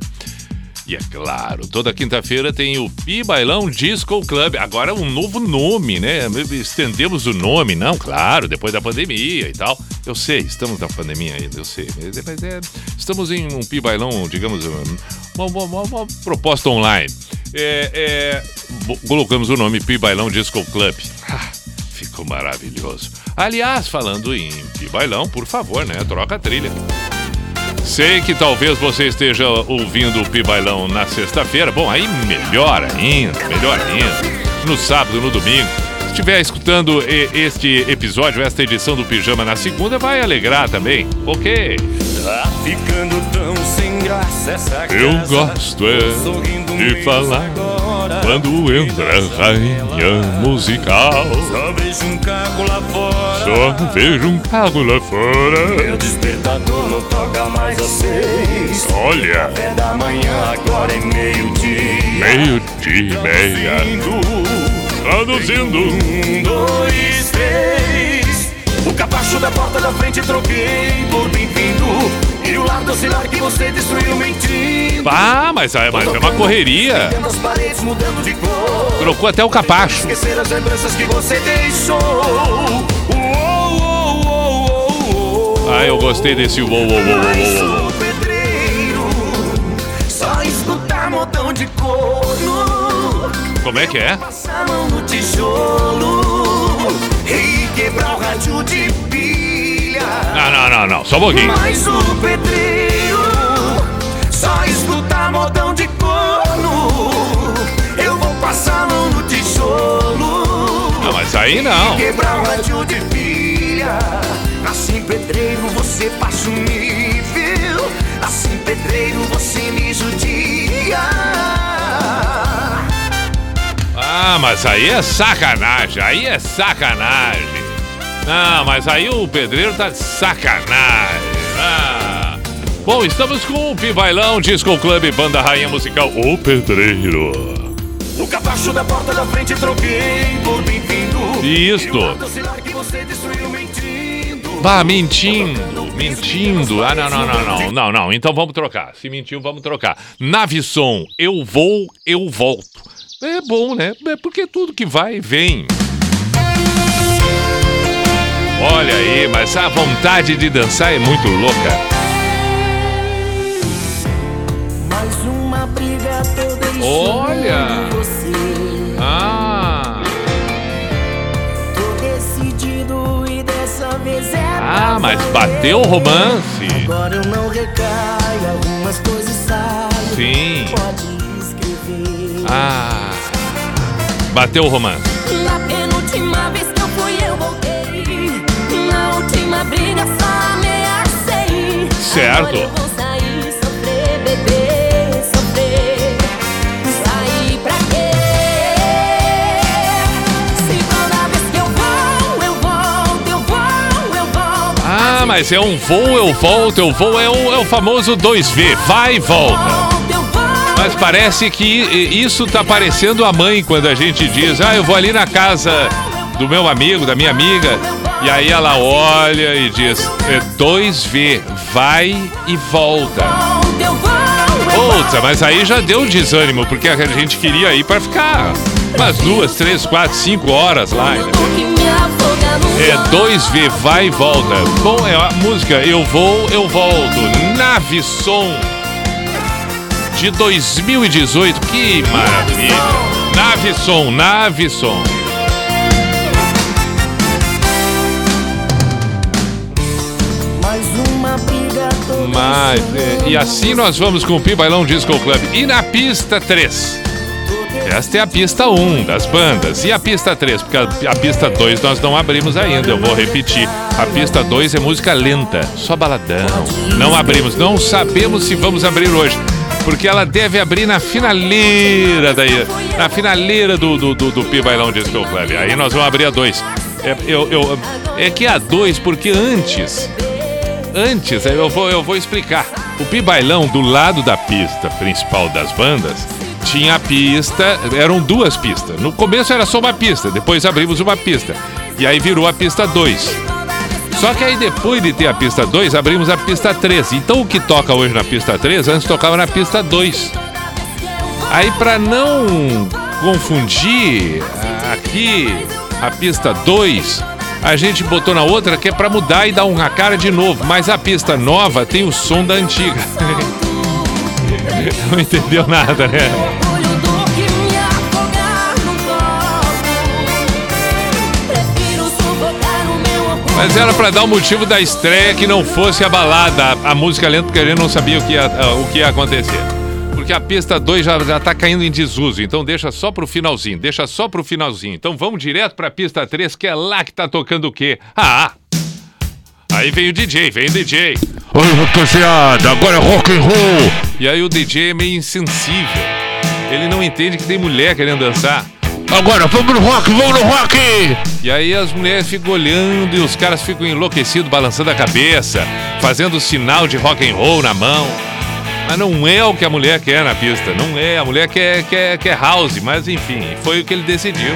E é claro, toda quinta-feira tem o Pi Bailão Disco Club. Agora um novo nome, né? Estendemos o nome, não? Claro, depois da pandemia e tal. Eu sei, estamos na pandemia ainda, eu sei. Mas, é, estamos em um Pi Bailão, digamos, uma, uma- uma- uma proposta online. É, é, colocamos o nome Pi Bailão Disco Club. <laughs> Ah, ficou maravilhoso. Aliás, falando em Pi Bailão, por favor, né? Troca a trilha. Sei que talvez você esteja ouvindo o Pi Bailão na sexta-feira. Bom, aí melhor ainda, melhor ainda. No sábado, no domingo. Se estiver escutando este episódio, esta edição do Pijama na segunda, vai alegrar também. Ok. Tá ficando tão sem graça essa Eu gosto é de falar agora. Quando entra a rainha musical. Só vejo um carro lá fora. Só vejo um carro lá fora. Meu despertador não toca mais às seis. Olha. Café da manhã agora é meio-dia. Meio-dia e meia. Traduzindo. Um, dois, três. O capacho da porta da frente troquei por bem-vindo. E o lar docilar que você destruiu mentindo. Ah, mas, é- mas é uma correria. Paredes. Trocou até o capacho. Esquecer as lembranças que você deixou. Ah, eu gostei desse uou, uou, uou, uou, uou. Como é que é? Passar a mão no tijolo. E quebrar o rádio de. Não, não, não, não. Só um pouquinho. Mais um pedreiro. Só escutar modão de corno. Eu vou passar mão no tijolo. Não, mas aí não. Quebrar o rádio de pilha. Assim, pedreiro, você passa um nível. Assim, pedreiro, você me judia. Ah, mas aí é sacanagem. Aí é sacanagem. Não, mas aí o pedreiro tá de sacanagem. Ah. Bom, estamos com o Pibailão Disco Club Banda Rainha Musical O Pedreiro. O capacho da porta da frente troquei por bem-vindo. Isto. destruiu mentindo. Bah, mentindo, mentindo. Ah, não, não, não, não, não, não. Então vamos trocar. Se mentiu, vamos trocar. Navisson, eu vou, eu volto. É bom, né? É porque tudo que vai, vem. Olha aí, mas a vontade de dançar é muito louca. Olha. você. Ah, Tô decidido e dessa vez é ah, mas bateu o romance. Agora eu não recaio, algumas coisas saem. Sim. Pode escrever. Ah, bateu o romance. Volto. Ah, mas é um voo, eu volto, eu vou, é o, é o famoso 2V, vai e volta. Mas parece que isso tá parecendo a mãe quando a gente diz, ah, eu vou ali na casa do meu amigo, da minha amiga, e aí ela olha e diz, é 2V, vai e volta. Outra, mas aí já deu desânimo, porque a gente queria ir pra ficar umas duas, três, quatro, cinco horas lá. né? É 2V, vai e volta. Bom, é a música Eu Vou, Eu Volto. Nave Som de 2018. Que maravilha. Nave Som, Nave Som. Tô Mas, é, e assim nós vamos com o Pi Bailão Disco Club. E na pista 3? Esta é a pista 1 das bandas. E a pista 3? Porque a, a pista 2 nós não abrimos ainda, eu vou repetir. A pista 2 é música lenta, só baladão. Não abrimos, não sabemos se vamos abrir hoje. Porque ela deve abrir na finaleira daí, na finaleira do, do, do, do Pi Bailão Disco Club. Aí nós vamos abrir a 2. É, eu, eu, é que é a 2, porque antes, antes, eu vou, eu vou explicar. O Pibailão, do lado da pista principal das bandas, tinha a pista, eram duas pistas. No começo era só uma pista, depois abrimos uma pista. E aí virou a pista 2. Só que aí depois de ter a pista 2, abrimos a pista 3. Então o que toca hoje na pista 3, antes tocava na pista 2. Aí para não confundir aqui a pista 2, a gente botou na outra que é para mudar e dar uma cara de novo, mas a pista nova tem o som da antiga. <laughs> não entendeu nada, né? Mas era para dar o motivo da estreia que não fosse a balada, a música lenta, porque a gente não sabia o que ia, o que ia acontecer. Porque a pista 2 já, já tá caindo em desuso, então deixa só pro finalzinho, deixa só pro finalzinho. Então vamos direto pra pista 3, que é lá que tá tocando o quê? Ah! Aí vem o DJ, vem o DJ. Oi, rapaziada, agora é rock and roll. E aí o DJ é meio insensível. Ele não entende que tem mulher querendo dançar. Agora vamos no rock, vamos no rock! E aí as mulheres ficam olhando e os caras ficam enlouquecidos, balançando a cabeça, fazendo sinal de rock and roll na mão. Mas não é o que a mulher quer na pista, não é. A mulher quer, quer, quer house, mas enfim, foi o que ele decidiu.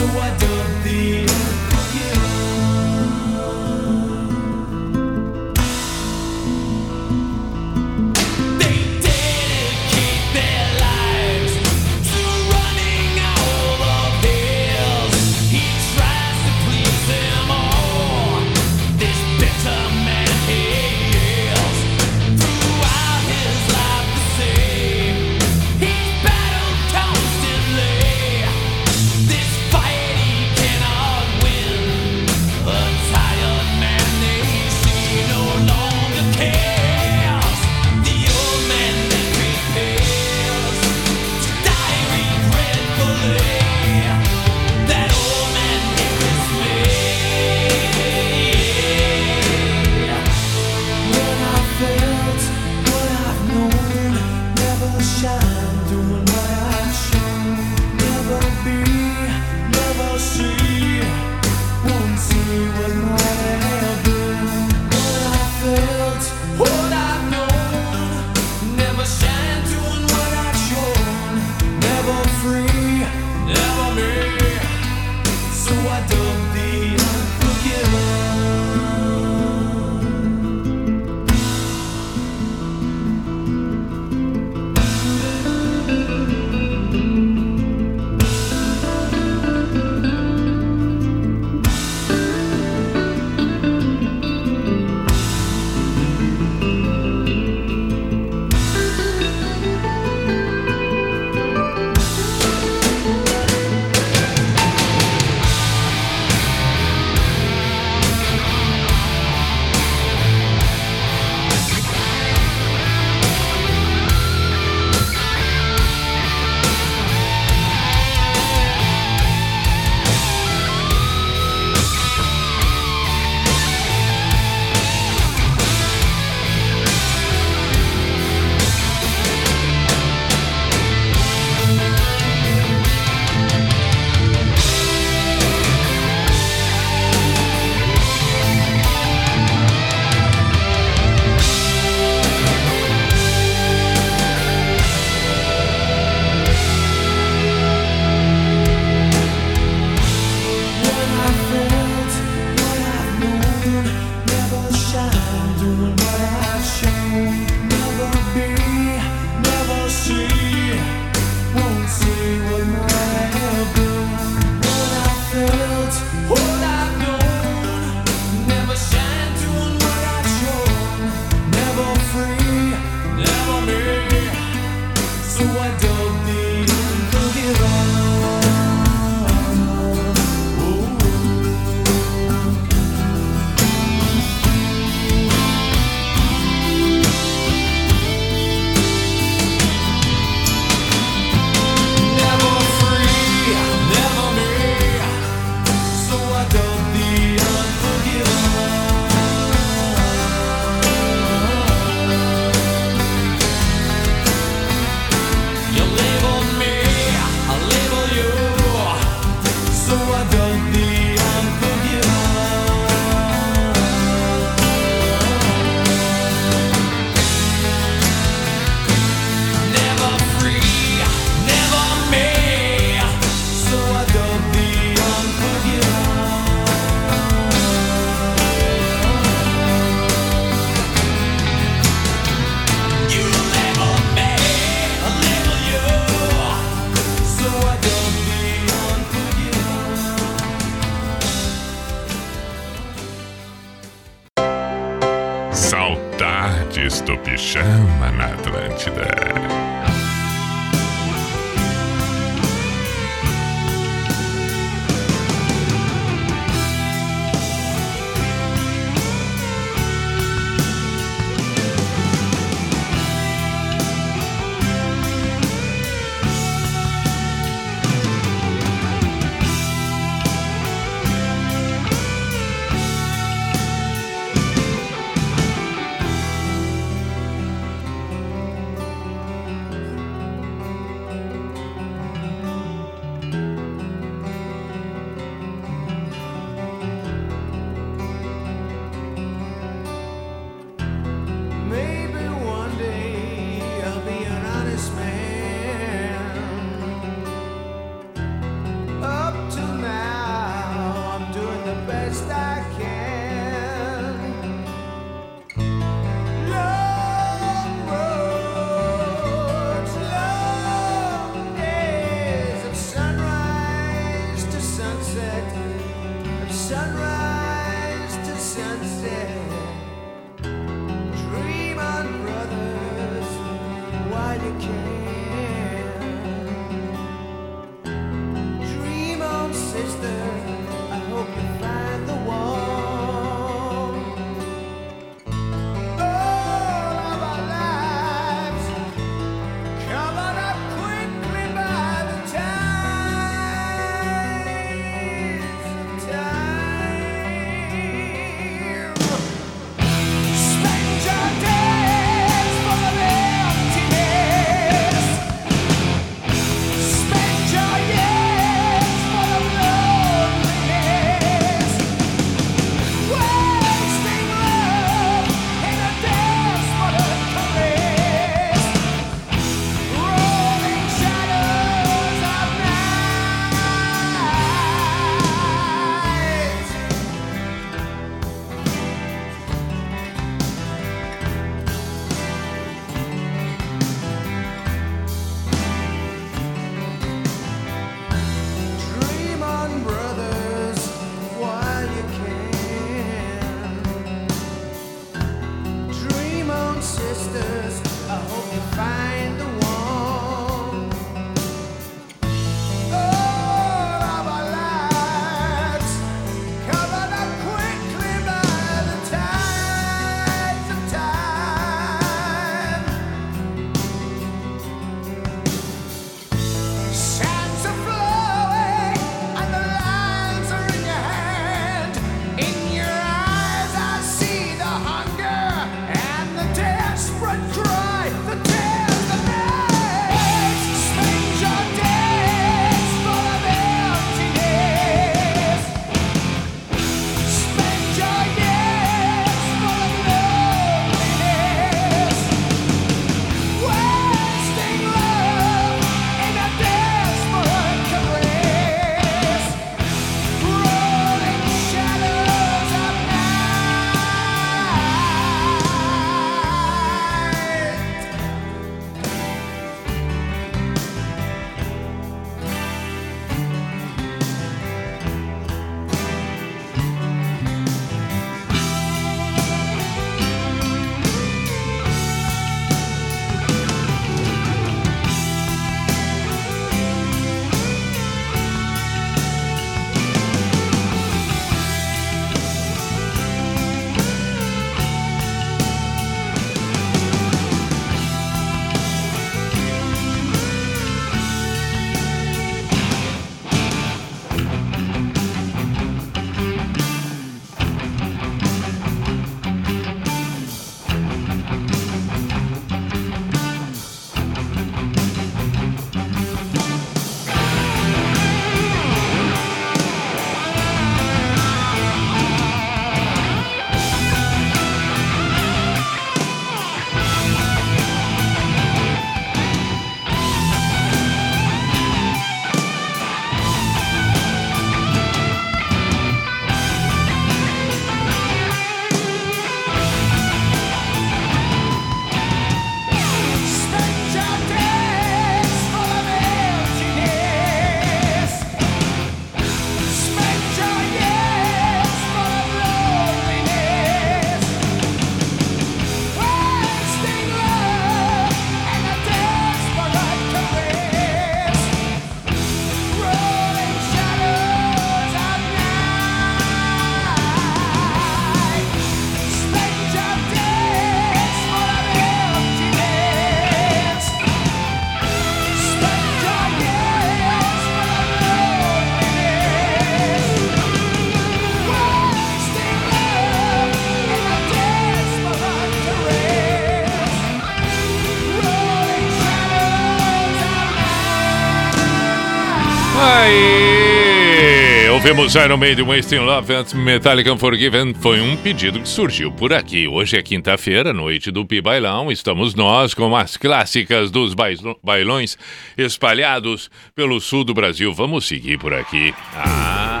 Ouvimos Iron Maiden, Wasting Love, antes Metallica Unforgiven. Foi um pedido que surgiu por aqui. Hoje é quinta-feira, noite do Pi Bailão. Estamos nós com as clássicas dos bailões espalhados pelo sul do Brasil. Vamos seguir por aqui. Ah.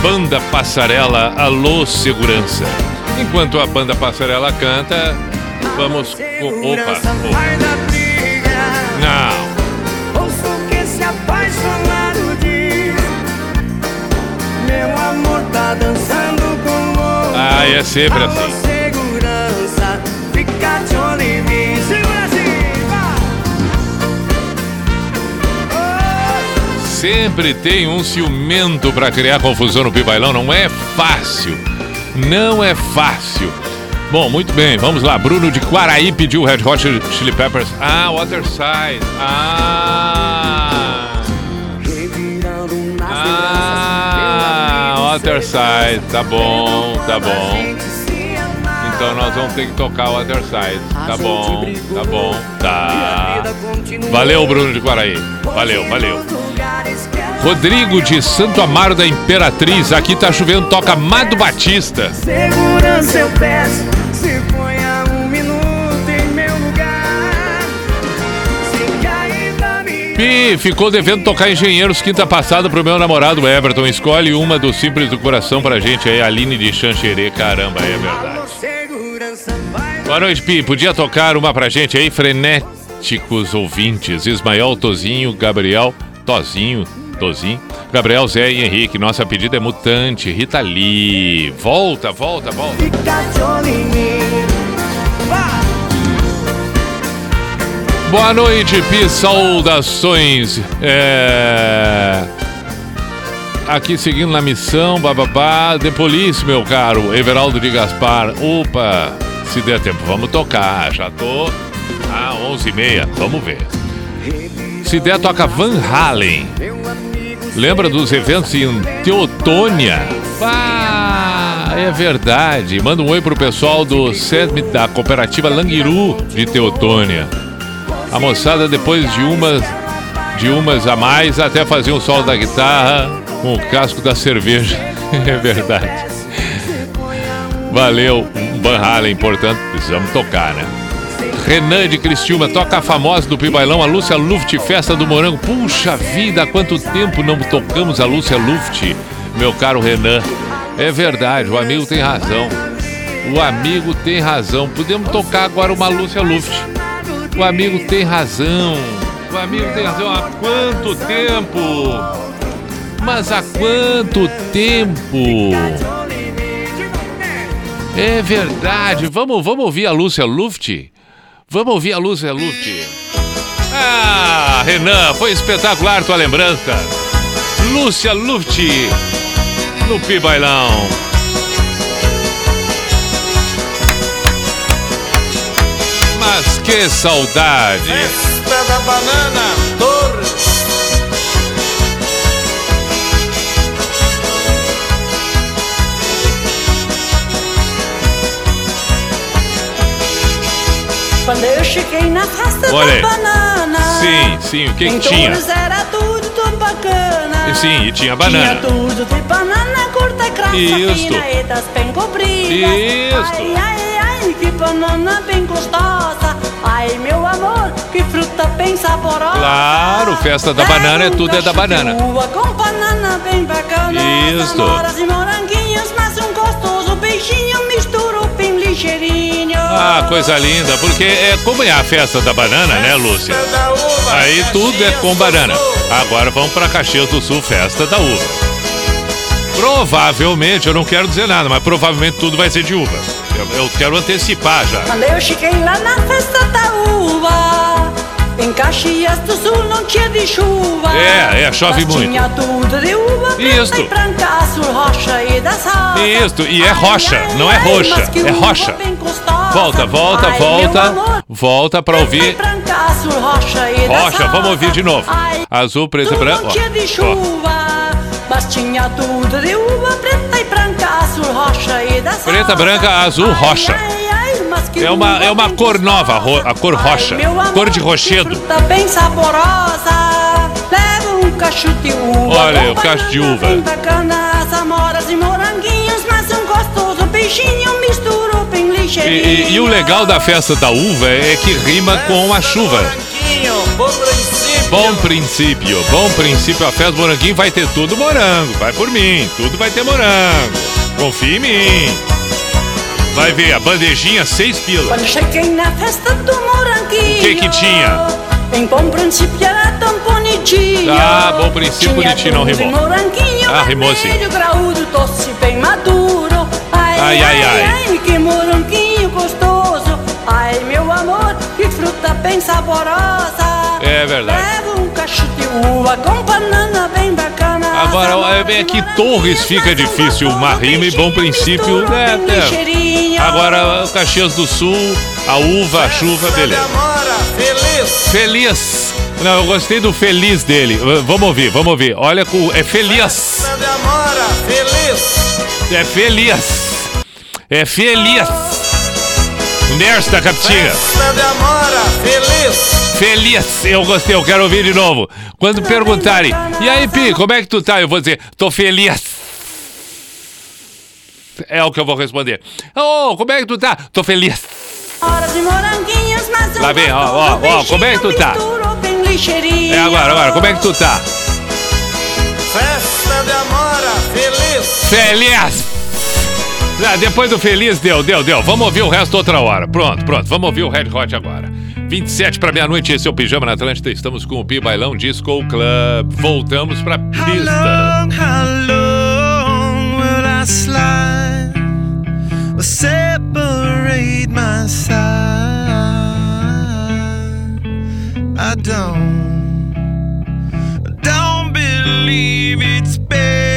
Banda Passarela, alô segurança. Enquanto a banda Passarela canta, vamos. Opa! opa. Não! Ah, é sempre assim. segurança, fica de olho em mim. Segura assim, Sempre tem um ciumento para criar confusão no pibailão, não é fácil. Não é fácil. Bom, muito bem, vamos lá. Bruno de Quaraí pediu Red Hot Chili Peppers. Ah, Waterside. Ah. Ah, Waterside. Tá bom, tá bom. Então nós vamos ter que tocar o Waterside. Tá bom, tá bom, tá. Valeu, Bruno de Quaraí. Valeu, valeu. Rodrigo de Santo Amaro da Imperatriz. Aqui tá chovendo, toca Mado Batista. Segurança eu peço, Pi, ficou devendo tocar Engenheiros quinta passada pro meu namorado Everton. Escolhe uma do Simples do Coração pra gente aí, Aline de Xanxerê. Caramba, é verdade. Boa noite, Pi. Podia tocar uma pra gente aí, frenéticos ouvintes. Ismael, Tozinho, Gabriel, Tozinho, Tozinho, Gabriel, Zé e Henrique. Nossa pedida é mutante. Rita Lee. Volta, volta, volta. Fica de olho em mim. Boa noite, Pi. Saudações. É... Aqui seguindo na missão, bababá. The Police, meu caro. Everaldo de Gaspar. Opa, se der tempo, vamos tocar. Já tô a 11h30. Vamos ver. Se der, toca Van Halen. Lembra dos eventos em Teotônia? Ah, é verdade. Manda um oi pro pessoal do SESM da cooperativa Languiru de Teotônia. A moçada, depois de umas, de umas a mais, até fazia um solo da guitarra com o casco da cerveja. <laughs> É verdade. Valeu, Van Halen, portanto, precisamos tocar, né? Renan de Cristiúma, toca a famosa do Pibailão, a Lúcia Luft, Festa do Morango. Puxa vida, há quanto tempo não tocamos a Lúcia Luft, meu caro Renan. É verdade, o amigo tem razão. O amigo tem razão. Podemos tocar agora uma Lúcia Luft. O amigo tem razão. O amigo tem razão. Há quanto tempo? Mas há quanto tempo? É verdade. Vamos, vamos ouvir a Lúcia Luft? Vamos ouvir a Lúcia Luft. Ah, Renan, foi espetacular tua lembrança. Lúcia Luft no Pibailão. Que saudade. Festa da banana, Torres. Quando eu cheguei na festa Olha da banana. Sim, sim, o que que tinha? Era tudo tão bacana. E sim, e tinha banana. Tinha tudo de banana curta grossa, Isto. fina e das bem compridas. Isto. Ai, ai, ai, que banana bem gostosa. Ai, meu amor, que fruta bem saborosa. Claro, festa da banana é tudo é da banana. Com banana bem bacana. Amoras e moranguinhos, mas um gostoso beijinho misturo bem ligeirinho. Ah, coisa linda, porque é como é a festa da banana, né, Lúcia? Aí tudo é com banana. Agora vamos para Caxias do Sul, festa da uva. Provavelmente, eu não quero dizer nada, mas provavelmente tudo vai ser de uva. Eu, quero antecipar já. Quando eu cheguei lá na festa da uva, em Caxias do Sul não tinha de chuva. É, é, chove muito. Tinha tudo de uva Isto. e branca, azul, rocha e das. Isto, e é rocha, não é roxa, mas que é rocha. Volta, volta, Ai, volta. Volta pra ouvir. branca, azul, rocha Rocha, vamos ouvir de novo. Ai, Azul, preto e branco. não tinha de chuva, mas tinha tudo de uva preta azul, rocha e das Preta, branca, azul, rocha. É uma, é uma cor nova, a cor rocha. meu amor, Cor de rochedo. Tá bem saborosa. Leva um cacho de uva. Olha, o cacho de uva. E E, e- e o legal da festa da uva é que rima com a chuva. Bom princípio. Bom princípio, bom princípio. A festa do moranguinho vai ter tudo morango. Vai por mim, tudo vai ter morango. Confia em mim. Vai ver, a bandejinha, seis pilas. Quando cheguei na festa do moranguinho. O que que tinha? Em bom princípio era tão bonitinho. Ah, bom princípio, bonitinho, não rimou. moranguinho, Ah, rimou sim. graúdo, doce, bem maduro. Ai, Ai, ai, ai. ai, que moranguinho gostoso. Ai, meu amor, que fruta bem saborosa. É verdade. Leva um cacho de uva com banana bem bacana. Agora, é bem aqui, Torres fica difícil, uma rima e bom princípio. É, é. Agora, Caxias do Sul, a uva, a chuva, beleza. Feliz. Não, eu gostei do feliz dele. Vamos ouvir, vamos ouvir. Olha, é feliz. É feliz. É feliz. Nesta Capitinga. Festa de amora, feliz. Feliz, eu gostei, eu quero ouvir de novo. Quando perguntarem, e aí, Pi, como é que tu tá? Eu vou dizer, tô feliz. É o que eu vou responder. Ô, como é que tu tá? Tô feliz. Lá vem, ó, ó, ó, como é que tu tá? É agora, agora, como é que tu tá? Festa de amora, feliz. Feliz! Ah, depois do feliz, deu, deu, deu. Vamos ouvir o resto outra hora. Pronto, pronto. Vamos ouvir o Red Hot agora. 27 para meia-noite, esse é o Pijama na Atlântida. Estamos com o Pi Bailão Disco Club. Voltamos pra pista. How long will I slide or separate my side? I don't, don't believe it's been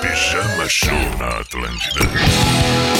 Pijama Show na Atlântida.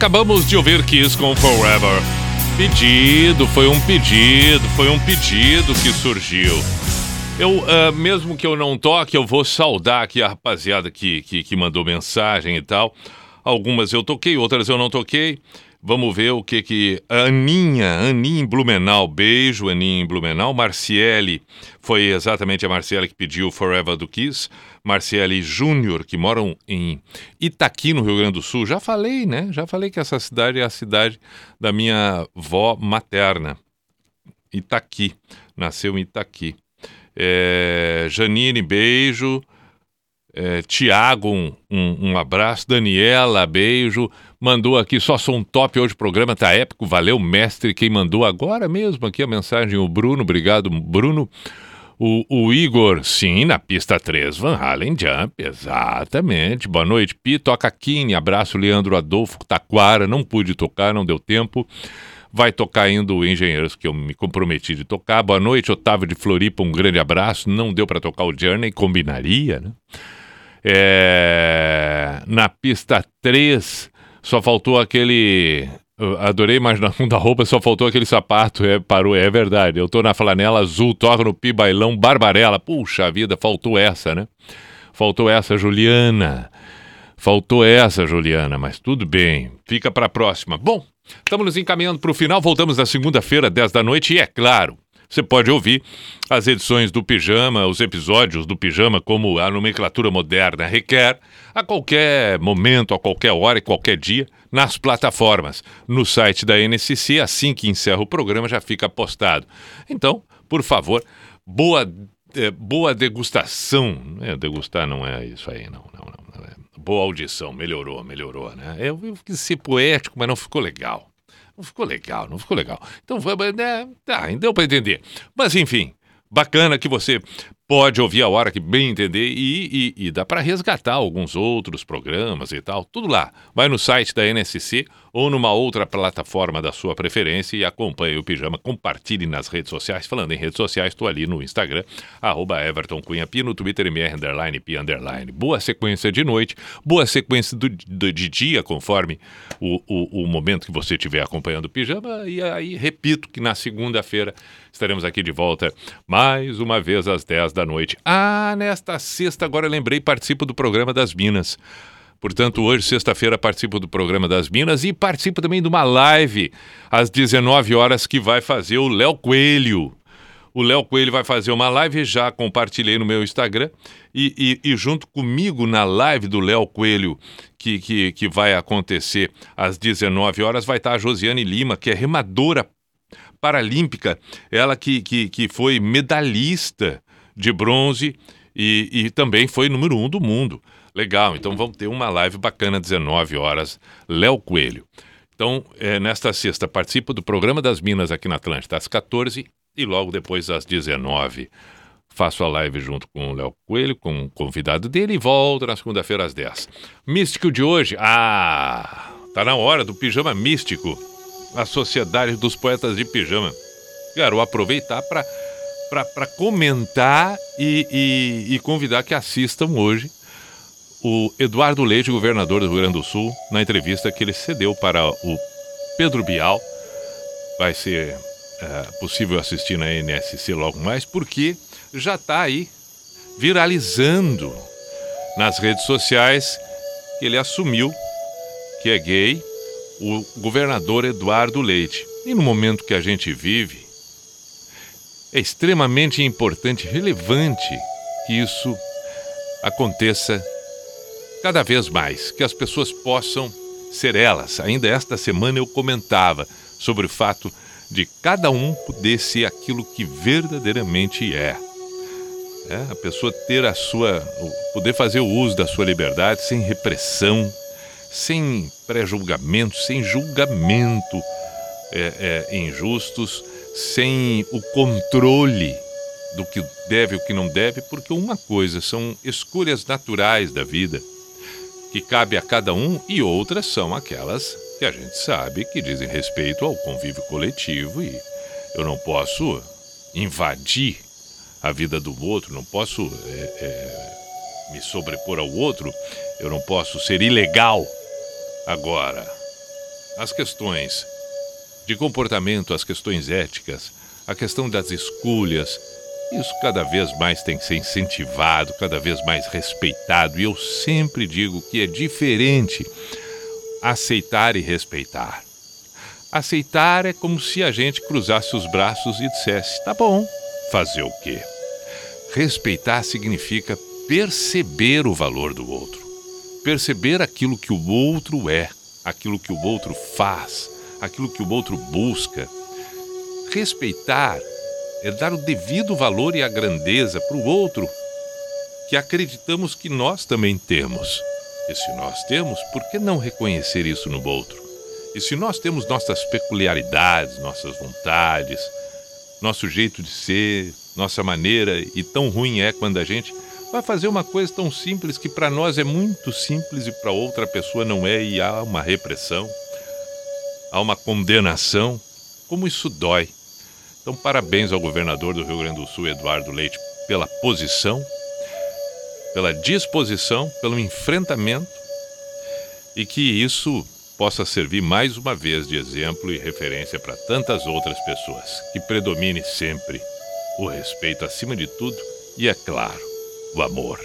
Acabamos de ouvir Kiss com Forever. Pedido, foi um pedido, foi um pedido que surgiu. Eu, ah, mesmo que eu não toque, eu vou saudar aqui a rapaziada que, que, que mandou mensagem e tal. Algumas eu toquei, outras eu não toquei. Vamos ver o que que... Aninha, Aninha em Blumenau, beijo Aninha em Blumenau. Marciele, foi exatamente a Marciele que pediu Forever do Kiss. Marciele Júnior, que moram em Itaqui, no Rio Grande do Sul. Já falei, né? Já falei que essa cidade é a cidade da minha avó materna. Itaqui, nasceu em Itaqui. É, Janine, beijo. É, Tiago, um, um, um abraço. Daniela, beijo. Mandou aqui, só sou um top hoje, o programa tá épico. Valeu, mestre. Quem mandou agora mesmo aqui a mensagem, o Bruno. Obrigado, Bruno. O, o Igor, sim, na pista 3, Van Halen Jump, exatamente. Boa noite, Pi, toca Kine. Abraço, Leandro Adolfo Taquara. Não pude tocar, não deu tempo. Vai tocar ainda o Engenheiros, que eu me comprometi de tocar. Boa noite, Otávio de Floripa, um grande abraço. Não deu para tocar o Journey, combinaria, né? É, na pista 3, só faltou aquele. Eu adorei mais na da roupa, só faltou aquele sapato. É, parou, é verdade. Eu tô na flanela azul, toco no Pi Bailão Barbarella. Puxa vida, faltou essa, né? Faltou essa, Juliana. Faltou essa, Juliana, mas tudo bem. Fica para a próxima. Bom, estamos nos encaminhando para o final. Voltamos na segunda-feira, 10 da noite. E é claro, você pode ouvir as edições do Pijama, os episódios do Pijama, como a nomenclatura moderna requer, a qualquer momento, a qualquer hora e qualquer dia, nas plataformas. No site da NCC, assim que encerra o programa, já fica postado. Então, por favor, boa, eh, boa degustação. É, degustar não é isso aí, não, não, não. não é. Boa audição, melhorou, melhorou, né? Eu, eu quis ser poético, mas não ficou legal. Não ficou legal, não ficou legal. Então, né, tá, deu para entender. Mas, enfim, bacana que você pode ouvir a hora que bem entender e, e- e dá para resgatar alguns outros programas e tal. Tudo lá. Vai no site da NSC ou numa outra plataforma da sua preferência e acompanhe o Pijama. Compartilhe nas redes sociais. Falando em redes sociais, estou ali no Instagram, arroba Everton Cunha no Twitter MR underline Pi underline. Boa sequência de noite, boa sequência do, do- de dia, conforme o, o, o momento que você estiver acompanhando o Pijama. E aí, repito que na segunda-feira estaremos aqui de volta mais uma vez às 10 da noite. Ah, nesta sexta, agora lembrei, participo do programa das Minas. Portanto, hoje, sexta-feira, participo do programa das Minas e participo também de uma live às 19 horas que vai fazer o Léo Coelho. O Léo Coelho vai fazer uma live, já compartilhei no meu Instagram. E, e- e junto comigo na live do Léo Coelho, que, que, que vai acontecer às 19 horas, vai estar a Josiane Lima, que é remadora paralímpica, ela que, que, que foi medalhista de bronze e, e também foi número um do mundo. Legal, então vamos ter uma live bacana, 19 horas, Léo Coelho. Então, é, nesta sexta, participo do programa das Minas aqui na Atlântida, às 14 e logo depois às 19 Faço a live junto com o Léo Coelho, com o convidado dele e volto na segunda-feira às 10. Místico de hoje, ah, tá na hora do Pijama Místico, a Sociedade dos Poetas de Pijama. Quero aproveitar para comentar e, e- e convidar que assistam hoje o Eduardo Leite, governador do Rio Grande do Sul, na entrevista que ele cedeu para o Pedro Bial. Vai ser é, possível assistir na NSC logo mais, porque já está aí viralizando nas redes sociais que ele assumiu que é gay, o governador Eduardo Leite. E no momento que a gente vive, é extremamente importante, relevante que isso aconteça cada vez mais, que as pessoas possam ser elas. Ainda esta semana eu comentava sobre o fato de cada um poder ser aquilo que verdadeiramente é. É, a pessoa ter a sua, poder fazer o uso da sua liberdade sem repressão, sem pré-julgamento, sem julgamento é, é, injustos, sem o controle do que deve e o que não deve, porque uma coisa são escolhas naturais da vida que cabe a cada um e outras são aquelas que a gente sabe que dizem respeito ao convívio coletivo e eu não posso invadir a vida do outro, não posso é, é, me sobrepor ao outro, eu não posso ser ilegal. Agora, as questões de comportamento, as questões éticas, a questão das escolhas, isso cada vez mais tem que ser incentivado, cada vez mais respeitado. E eu sempre digo que é diferente aceitar e respeitar. Aceitar é como se a gente cruzasse os braços e dissesse: tá bom, fazer o quê? Respeitar significa perceber o valor do outro, perceber aquilo que o outro é, aquilo que o outro faz, aquilo que o outro busca. Respeitar é dar o devido valor e a grandeza para o outro que acreditamos que nós também temos. E se nós temos, por que não reconhecer isso no outro? E se nós temos nossas peculiaridades, nossas vontades, nosso jeito de ser, nossa maneira, e tão ruim é quando a gente vai fazer uma coisa tão simples que para nós é muito simples e para outra pessoa não é, e há uma repressão, há uma condenação, como isso dói. Então, parabéns ao governador do Rio Grande do Sul, Eduardo Leite, pela posição, pela disposição, pelo enfrentamento e que isso possa servir mais uma vez de exemplo e referência para tantas outras pessoas. Que predomine sempre o respeito acima de tudo e, é claro, o amor.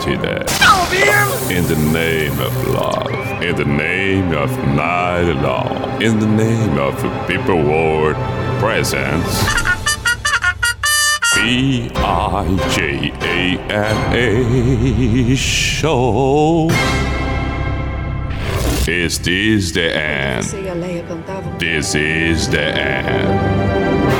Gentlemen, the number one radio station, Atlantida. ouvir? In the name of love, in the name of night long, in the name of people world presence. B I J A N A show. Is this the end? Sei, a Leia cantava. This is the end.